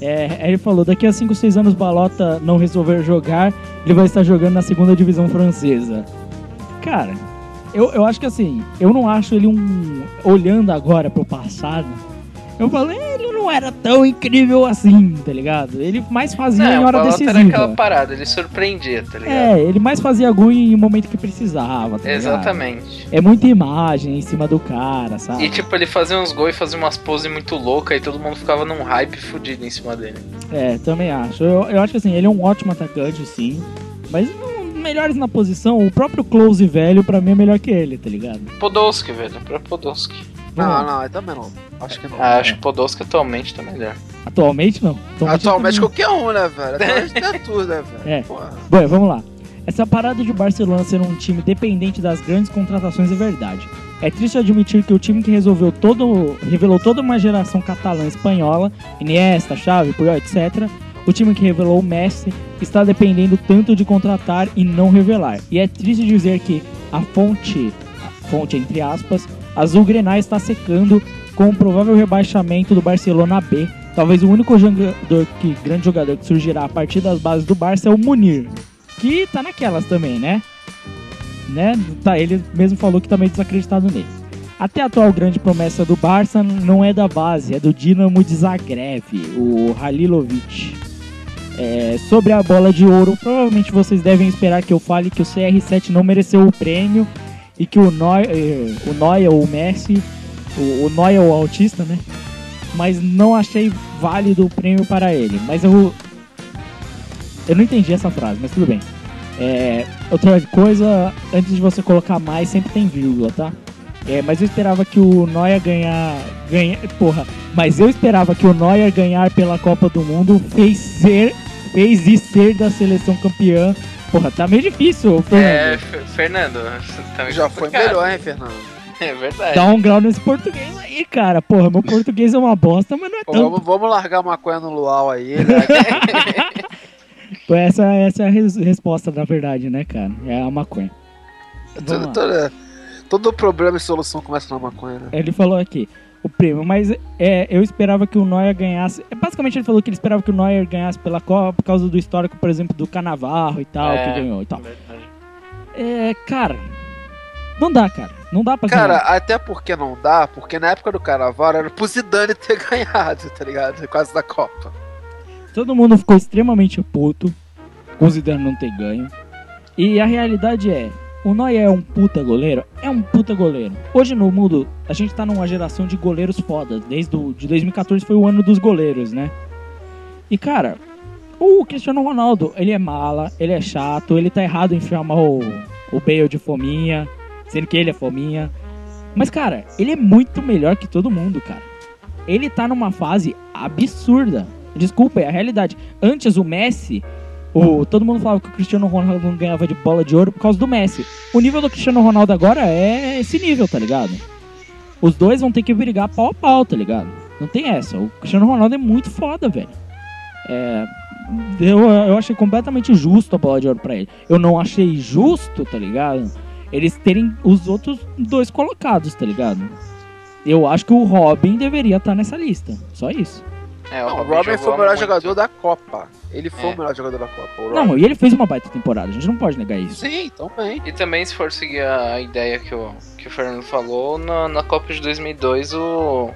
É, ele falou, daqui a 5, 6 anos Balota não resolver jogar, ele vai estar jogando na segunda divisão francesa. Cara, eu, eu acho que assim, eu não acho ele um. Olhando agora pro passado, eu falei, ele não era tão incrível assim, tá ligado? Ele mais fazia em Não, o hora decisiva. era aquela parada, ele surpreendia, tá ligado? É, ele mais fazia gol em momento que precisava, tá ligado? Exatamente. É muita imagem em cima do cara, sabe? E tipo, ele fazia uns gols e fazia umas poses muito loucas e todo mundo ficava num hype fudido em cima dele. É, também acho. Eu, eu acho que assim, ele é um ótimo atacante, sim. Mas melhores na posição, o próprio Close velho, pra mim, é melhor que ele, tá ligado? Podolski, velho, pra Podolski. Não, não, eu também não. Acho que não. Ah, acho que Podolski atualmente tá melhor. Atualmente não. Atualmente não. qualquer um, né, velho? Atualmente tem tudo, né, velho? É. Porra. Bom, vamos lá. Essa parada de Barcelona ser um time dependente das grandes contratações é verdade. É triste admitir que o time que resolveu todo, revelou toda uma geração catalã espanhola, Iniesta, Xavi, Puyol, etc. O time que revelou o Messi está dependendo tanto de contratar e não revelar. E é triste dizer que a fonte, a fonte entre aspas, Azul Grenal está secando com o provável rebaixamento do Barcelona B. Talvez o único jogador que, grande jogador que surgirá a partir das bases do Barça é o Munir, que tá naquelas também, né? né? Tá, ele mesmo falou que tá meio desacreditado nele. Até a atual grande promessa do Barça não é da base, é do Dinamo de Zagreb, o Halilovic. É, sobre a bola de ouro, provavelmente vocês devem esperar que eu fale que o CR7 não mereceu o prêmio e que o Neuer, o Neuer ou o Messi, o, o Neuer o autista, né? Mas não achei válido o prêmio para ele. Mas eu eu não entendi essa frase, mas tudo bem. É, outra coisa, antes de você colocar mais, sempre tem vírgula, tá? É, mas eu esperava que o Neuer ganhar, ganha, porra, mas eu esperava que o Neuer ganhar pela Copa do Mundo fez ser, fez e ser da seleção campeã. Porra, tá meio difícil, É, Fernando. F- Fernando, tá meio Já foi melhor, hein, Fernando? É verdade. Dá um grau nesse português aí, cara. Porra, meu português é uma bosta, mas não é Pô, tão. vamos, largar a maconha no luau aí, né? Essa, essa é a res- resposta, na verdade, né, cara? É a maconha. Todo, todo, todo problema e solução começa na maconha, né? Ele falou aqui, o prêmio, mas é, eu esperava que o Neuer ganhasse. é, Basicamente ele falou que ele esperava que o Neuer ganhasse pela Copa por causa do histórico, por exemplo, do Canavarro e tal, É. que ganhou e tal. Verdade. É, cara, não dá, cara. Não dá pra Cara, ganhar. até porque não dá, porque na época do Carnaval era pro Zidane ter ganhado, tá ligado? Quase da Copa. Todo mundo ficou extremamente puto com o Zidane não ter ganho. E a realidade é, o Neuer é um puta goleiro? É um puta goleiro. Hoje no mundo, a gente tá numa geração de goleiros fodas. Desde o, de 2014 foi o ano dos goleiros, né? E cara, o Cristiano Ronaldo, ele é mala, ele é chato, ele tá errado em chamar o, o Bale de fominha, sendo que ele é fominha. Mas cara, ele é muito melhor que todo mundo, cara. Ele tá numa fase absurda. Desculpa, é a realidade. Antes o Messi, o, todo mundo falava que o Cristiano Ronaldo não ganhava de bola de ouro por causa do Messi. O nível do Cristiano Ronaldo agora é esse nível, tá ligado? Os dois vão ter que brigar pau a pau, tá ligado? Não tem essa. O Cristiano Ronaldo é muito foda, velho. É, eu, eu achei completamente justo a bola de ouro pra ele. Eu não achei justo, tá ligado? Eles terem os outros dois colocados, tá ligado? Eu acho que o Robin deveria estar nessa lista. Só isso. É, Não, o Robin foi o melhor muito. jogador da Copa. Ele foi É. o melhor jogador da Copa. o. Não, e ele fez uma baita temporada, a gente não pode negar isso. Sim, também. E também, se for seguir a ideia que o, que o Fernando falou, na, na Copa de 2002 o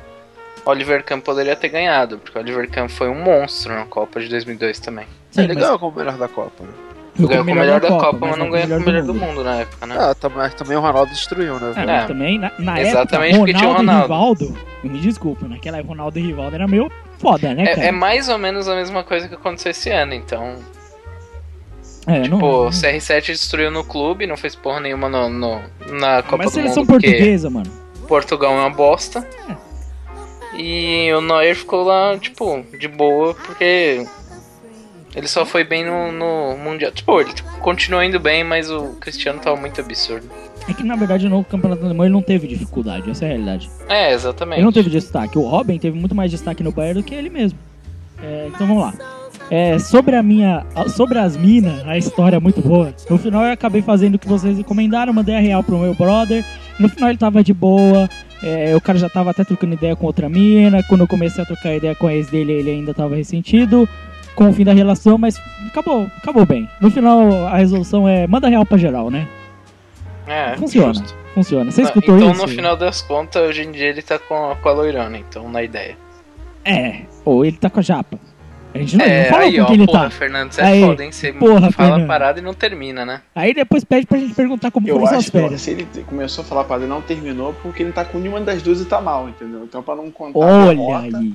Oliver Kahn poderia ter ganhado, porque o Oliver Kahn foi um monstro na Copa de 2002 também. Sim, ele mas ganhou como o melhor da Copa. Né? ganhou com o melhor da Copa, mas não ganhou com o melhor do mundo. mundo na época, né? Ah, tam- mas também o Ronaldo destruiu, né? É, mas É. também, na, na Exatamente época, porque tinha o Ronaldo e Ronaldo. Rivaldo, me desculpa, naquela época Ronaldo e Rivaldo era meio foda, né? É, é mais ou menos a mesma coisa que aconteceu esse ano, então. É, não- Pô, o não- CR7 destruiu no clube, não fez porra nenhuma no, no- na Copa mas do seleção Mundo, porque portuguesa, mano. Portugal é uma bosta. E o Neuer ficou lá, tipo, de boa, porque ele só foi bem no, no Mundial. Tipo, ele continuou indo bem, mas o Cristiano tava muito absurdo. É que na verdade no campeonato alemão ele não teve dificuldade, essa é a realidade. É, exatamente. Ele não teve destaque. O Robin teve muito mais destaque no Bayern do que ele mesmo. É, então vamos lá. É, sobre a minha. Sobre as minas, a história é muito boa. No final eu acabei fazendo o que vocês recomendaram, mandei a real pro meu brother. No final ele tava de boa, É, o cara já tava até trocando ideia com outra mina. Quando eu comecei a trocar ideia com a ex dele, ele ainda tava ressentido com o fim da relação, mas acabou, acabou bem. No final, a resolução é manda real pra geral, né? É, Funciona. justo. Funciona. Você Não, escutou então, isso? no final das contas, hoje em dia ele tá com a, com a loirona, então, na ideia. É. Ou ele tá com a japa. A gente não, não é, falou aí, com ó, quem ele porra, tá. Fernando, você Aí, é foda, hein? Você porra, fala Fernando. parada e não termina, né? Aí depois pede pra gente perguntar como Eu foram suas acho que ó, férias. se ele começou a falar pra ele não terminou porque ele tá com nenhuma das duas e tá mal, entendeu? Então pra não contar a Olha derrota, aí.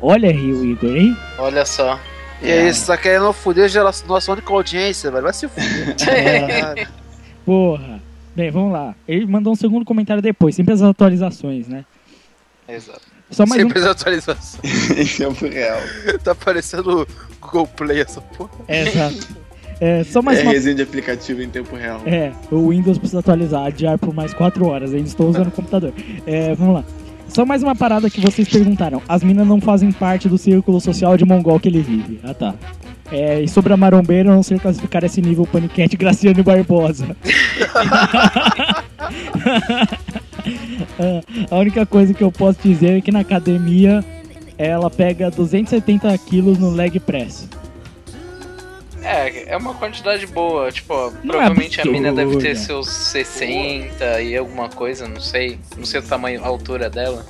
Olha aí o Igor, hein? Olha só. E aí, você tá querendo foder a geração- nossa única audiência, velho? Vai se fuder. É. Porra. Bem, vamos lá. Ele mandou um segundo comentário depois, sempre as atualizações, né? Exato. Só mais um. Sempre as atualizações. em tempo real. tá parecendo Google Play essa porra. Exato. É, só mais é uma. resenha de aplicativo em tempo real. É, o Windows precisa atualizar, adiar por mais 4 horas. Ainda estou usando o computador. É, vamos lá. Só mais uma parada que vocês perguntaram. As minas não fazem parte do círculo social de mongol que ele vive. Ah, tá. É, e sobre a marombeira, eu não sei classificar esse nível paniquete Graciano Barbosa. A única coisa que eu posso dizer é que na academia ela pega 270 quilos no leg press. É, é uma quantidade boa. Tipo, ó, é provavelmente a mina deve ter seus 60 e alguma coisa, não sei. Não sei o tamanho, a altura dela.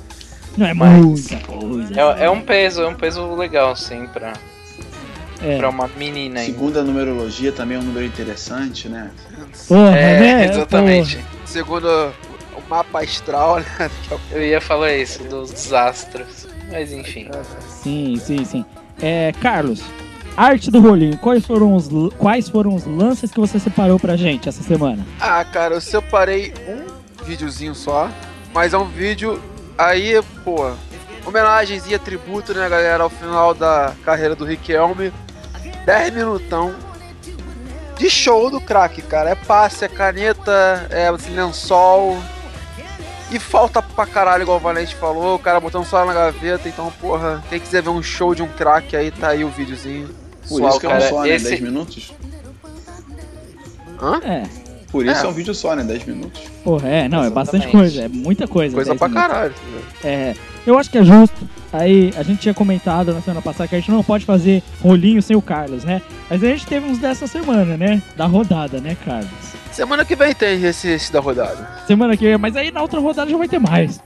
Não é Mas- muita coisa. É, é um peso, é um peso legal, sim, pra, É. pra uma menina ainda. Segundo a numerologia, também é um número interessante, né? Porra, É, né? exatamente. Segundo o mapa astral, né? é Eu ia falar isso, dos astros. Mas enfim. Porra. Sim, sim, sim. É, Carlos, arte do rolinho. Quais foram os quais foram os lances que você separou pra gente essa semana? Ah, cara, eu separei um videozinho só, mas é um vídeo aí, pô, homenagenzinha, tributo, né, galera, ao final da carreira do Riquelme. 10 minutão de show do craque, cara. É passe, é caneta, é lençol. E falta pra caralho, igual o Valente falou, o cara botando só na gaveta, então, porra, quem quiser ver um show de um craque aí, tá aí o videozinho. Por Suave, isso que é um só, né? esse- 10 minutos? Hã? É, Por isso É. é, um vídeo só, né? 10 minutos. porra, é, não, é bastante Exatamente. coisa, é muita coisa. Coisa 10 pra minutos. caralho. É, eu acho que é justo. Aí, a gente tinha comentado na semana passada que a gente não pode fazer rolinho sem o Carlos, né? Mas a gente teve uns dessa semana, né? Da rodada, né, Carlos? Semana que vem tem esse, esse da rodada. Semana que vem, mas aí na outra rodada já vai ter mais.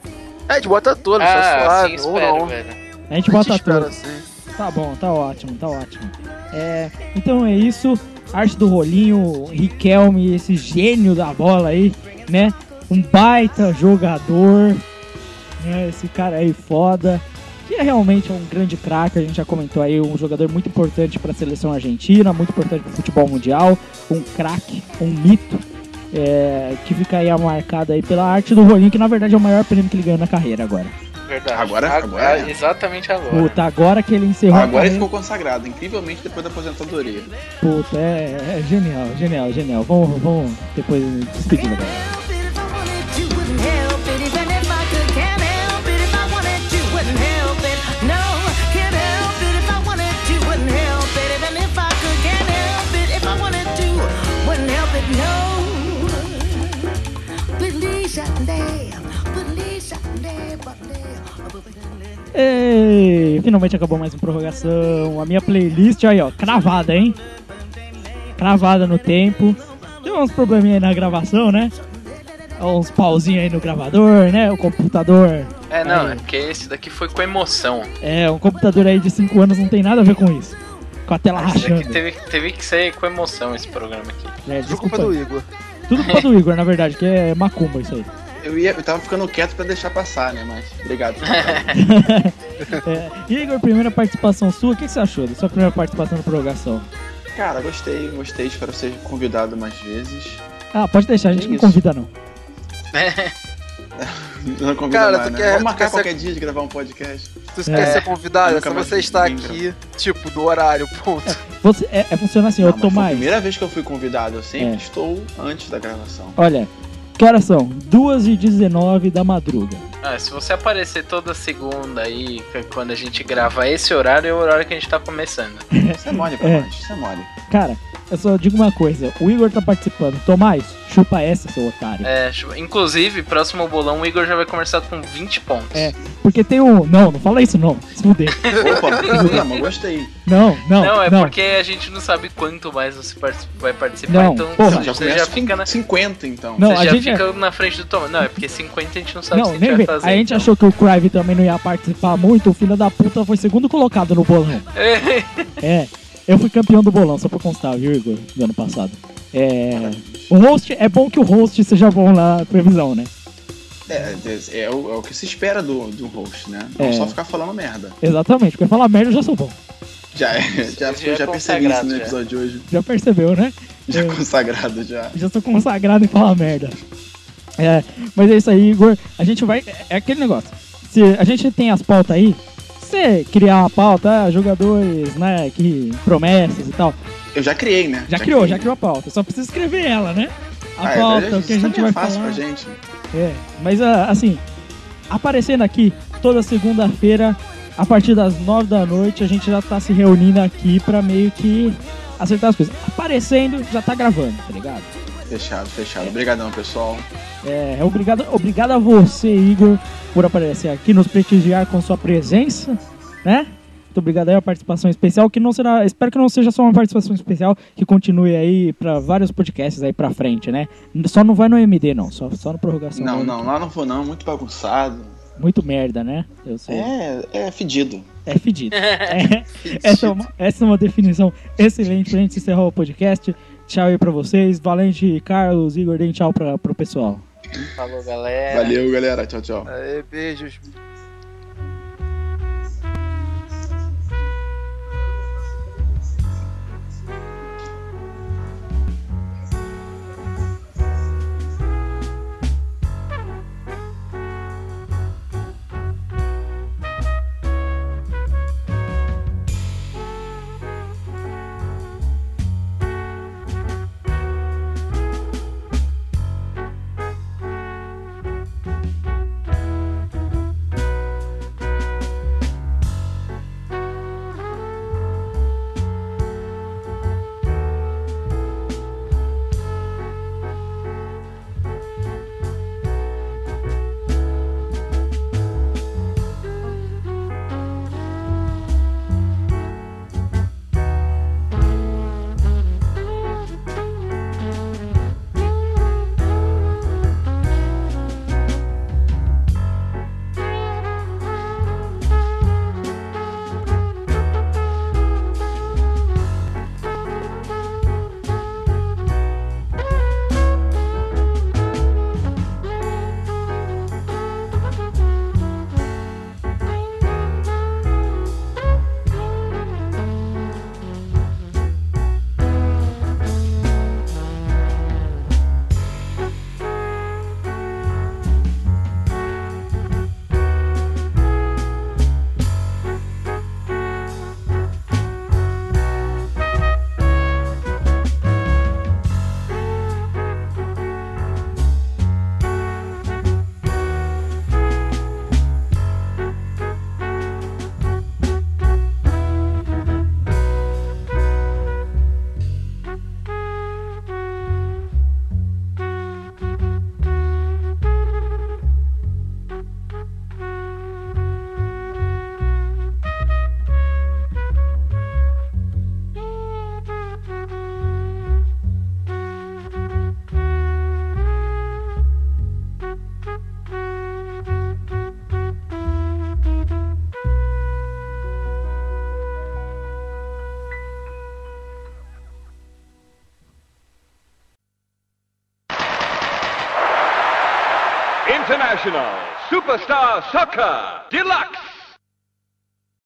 É, de bota todas, tá Ah, suave, sim, espero, não. velho. A gente A bota gente espera tudo. assim. Tá bom, tá ótimo, tá ótimo. É, então é isso. Arte do rolinho, Riquelme, esse gênio da bola aí, né? Um baita jogador, né? Esse cara aí foda. Que é realmente um grande craque, a gente já comentou aí, um jogador muito importante para a seleção argentina, muito importante para o futebol mundial, um craque, um mito, é, que fica aí marcado aí pela arte do rolinho, que na verdade é o maior prêmio que ele ganhou na carreira agora. Verdade. Agora- Ag- agora ah, é. Exatamente agora. Puta, agora que ele encerrou a Agora ele ficou consagrado, incrivelmente depois da aposentadoria. Puta, é, é genial, genial, genial. Vamos, vamos depois despedir agora. Ei, finalmente acabou mais uma prorrogação. A minha playlist aí, ó, cravada, hein? Cravada no tempo. Deu uns probleminha aí na gravação, né? Uns pauzinhos aí no gravador, né? O computador. É, não, Aí. é porque esse daqui foi com emoção. É, um computador aí de 5 anos não tem nada a ver com isso. Com a tela Esse rachando. teve, teve que ser com emoção esse programa aqui. É, Tudo culpa desculpa. do Igor. Tudo culpa do Igor, na verdade, que é macumba isso aí. Eu, ia, eu tava ficando quieto pra deixar passar, né? Mas obrigado. É, Igor, primeira participação sua, o que que você achou da sua primeira participação na prorrogação? Cara, gostei, gostei. Espero ser convidado mais vezes. Ah, pode deixar, a gente Que não convida não. Não convida Cara, mais, tu né? quer- Vamos tu marcar quer ser- qualquer dia de gravar um podcast. Se você É. quer ser convidado, é só mais você estar aqui, tipo, no horário, ponto. Você, é, é, funciona assim, Não, ô mas foi a primeira vez que eu fui convidado, eu sempre É. estou antes da gravação. Olha, que horas são? 2h19 da madruga. Ah, se você aparecer toda segunda aí, que- quando a gente grava esse horário, é o horário que a gente tá começando. Isso é mole pra É. nós, isso é mole. Cara, eu só digo uma coisa. O Igor tá participando. Tomás, chupa essa, seu otário. É, inclusive, próximo bolão, o Igor já vai começar com 20 pontos. É, porque tem um... Não, não fala isso não. Se fuder. Opa, não, gostei. Não, não, Não, é não. porque a gente não sabe quanto mais você vai participar, Não, então porra. Já você começa já fica na. 50, então. Não, você a já gente- fica na frente do Tom. Não, é porque 50 a gente não sabe Não, se a gente vai fazer. A gente então. achou que o Crive também não ia participar muito. O filho da puta foi segundo colocado no bolão. É, eu fui campeão do bolão, só pra constar, viu, Igor, do ano passado. É. O host, é bom que o host seja bom na previsão, né? É, é, é o, é o que se espera do, do host, né? Não É. só ficar falando merda. Exatamente, porque falar merda eu já sou bom. Já, é- já, Já é já percebi isso consagrado, no já. episódio de hoje. Já percebeu, né? Já É. consagrado, já. Já sou consagrado em falar merda. É, mas é isso aí, Igor. A gente vai. É aquele negócio. Se a gente tem as pautas aí, você criar uma pauta, ah, jogadores, né, que promessas e tal. Eu já criei, né? Já, criou, criei. já criou a pauta. Só precisa escrever ela, né? A Ah, é, pauta, o que a gente vai é fácil falar. pra gente. É, mas ah, assim, aparecendo aqui toda segunda-feira, a partir das nove da noite, a gente já tá se reunindo aqui pra meio que acertar as coisas. Aparecendo, já tá gravando, tá ligado? Fechado, fechado. Obrigadão, pessoal. É, obrigado, obrigado a você, Igor, por aparecer aqui, nos prestigiar com sua presença, né? Muito obrigado aí a participação especial, que não será, espero que não seja só uma participação especial, que continue aí pra vários podcasts aí pra frente, né? Só não vai no MD não, só, só no prorrogação. Não, não, lá não vou não, muito bagunçado. Muito merda, né? Eu sei. É, é fedido. É fedido. É, essa, é uma, essa é uma definição excelente pra gente encerrar o podcast. Tchau aí pra vocês. Valente, Carlos, Igor, deem tchau pra, pro pessoal. Falou, galera. Valeu, galera. Tchau, tchau. Aê, beijos. International Superstar Soccer Deluxe.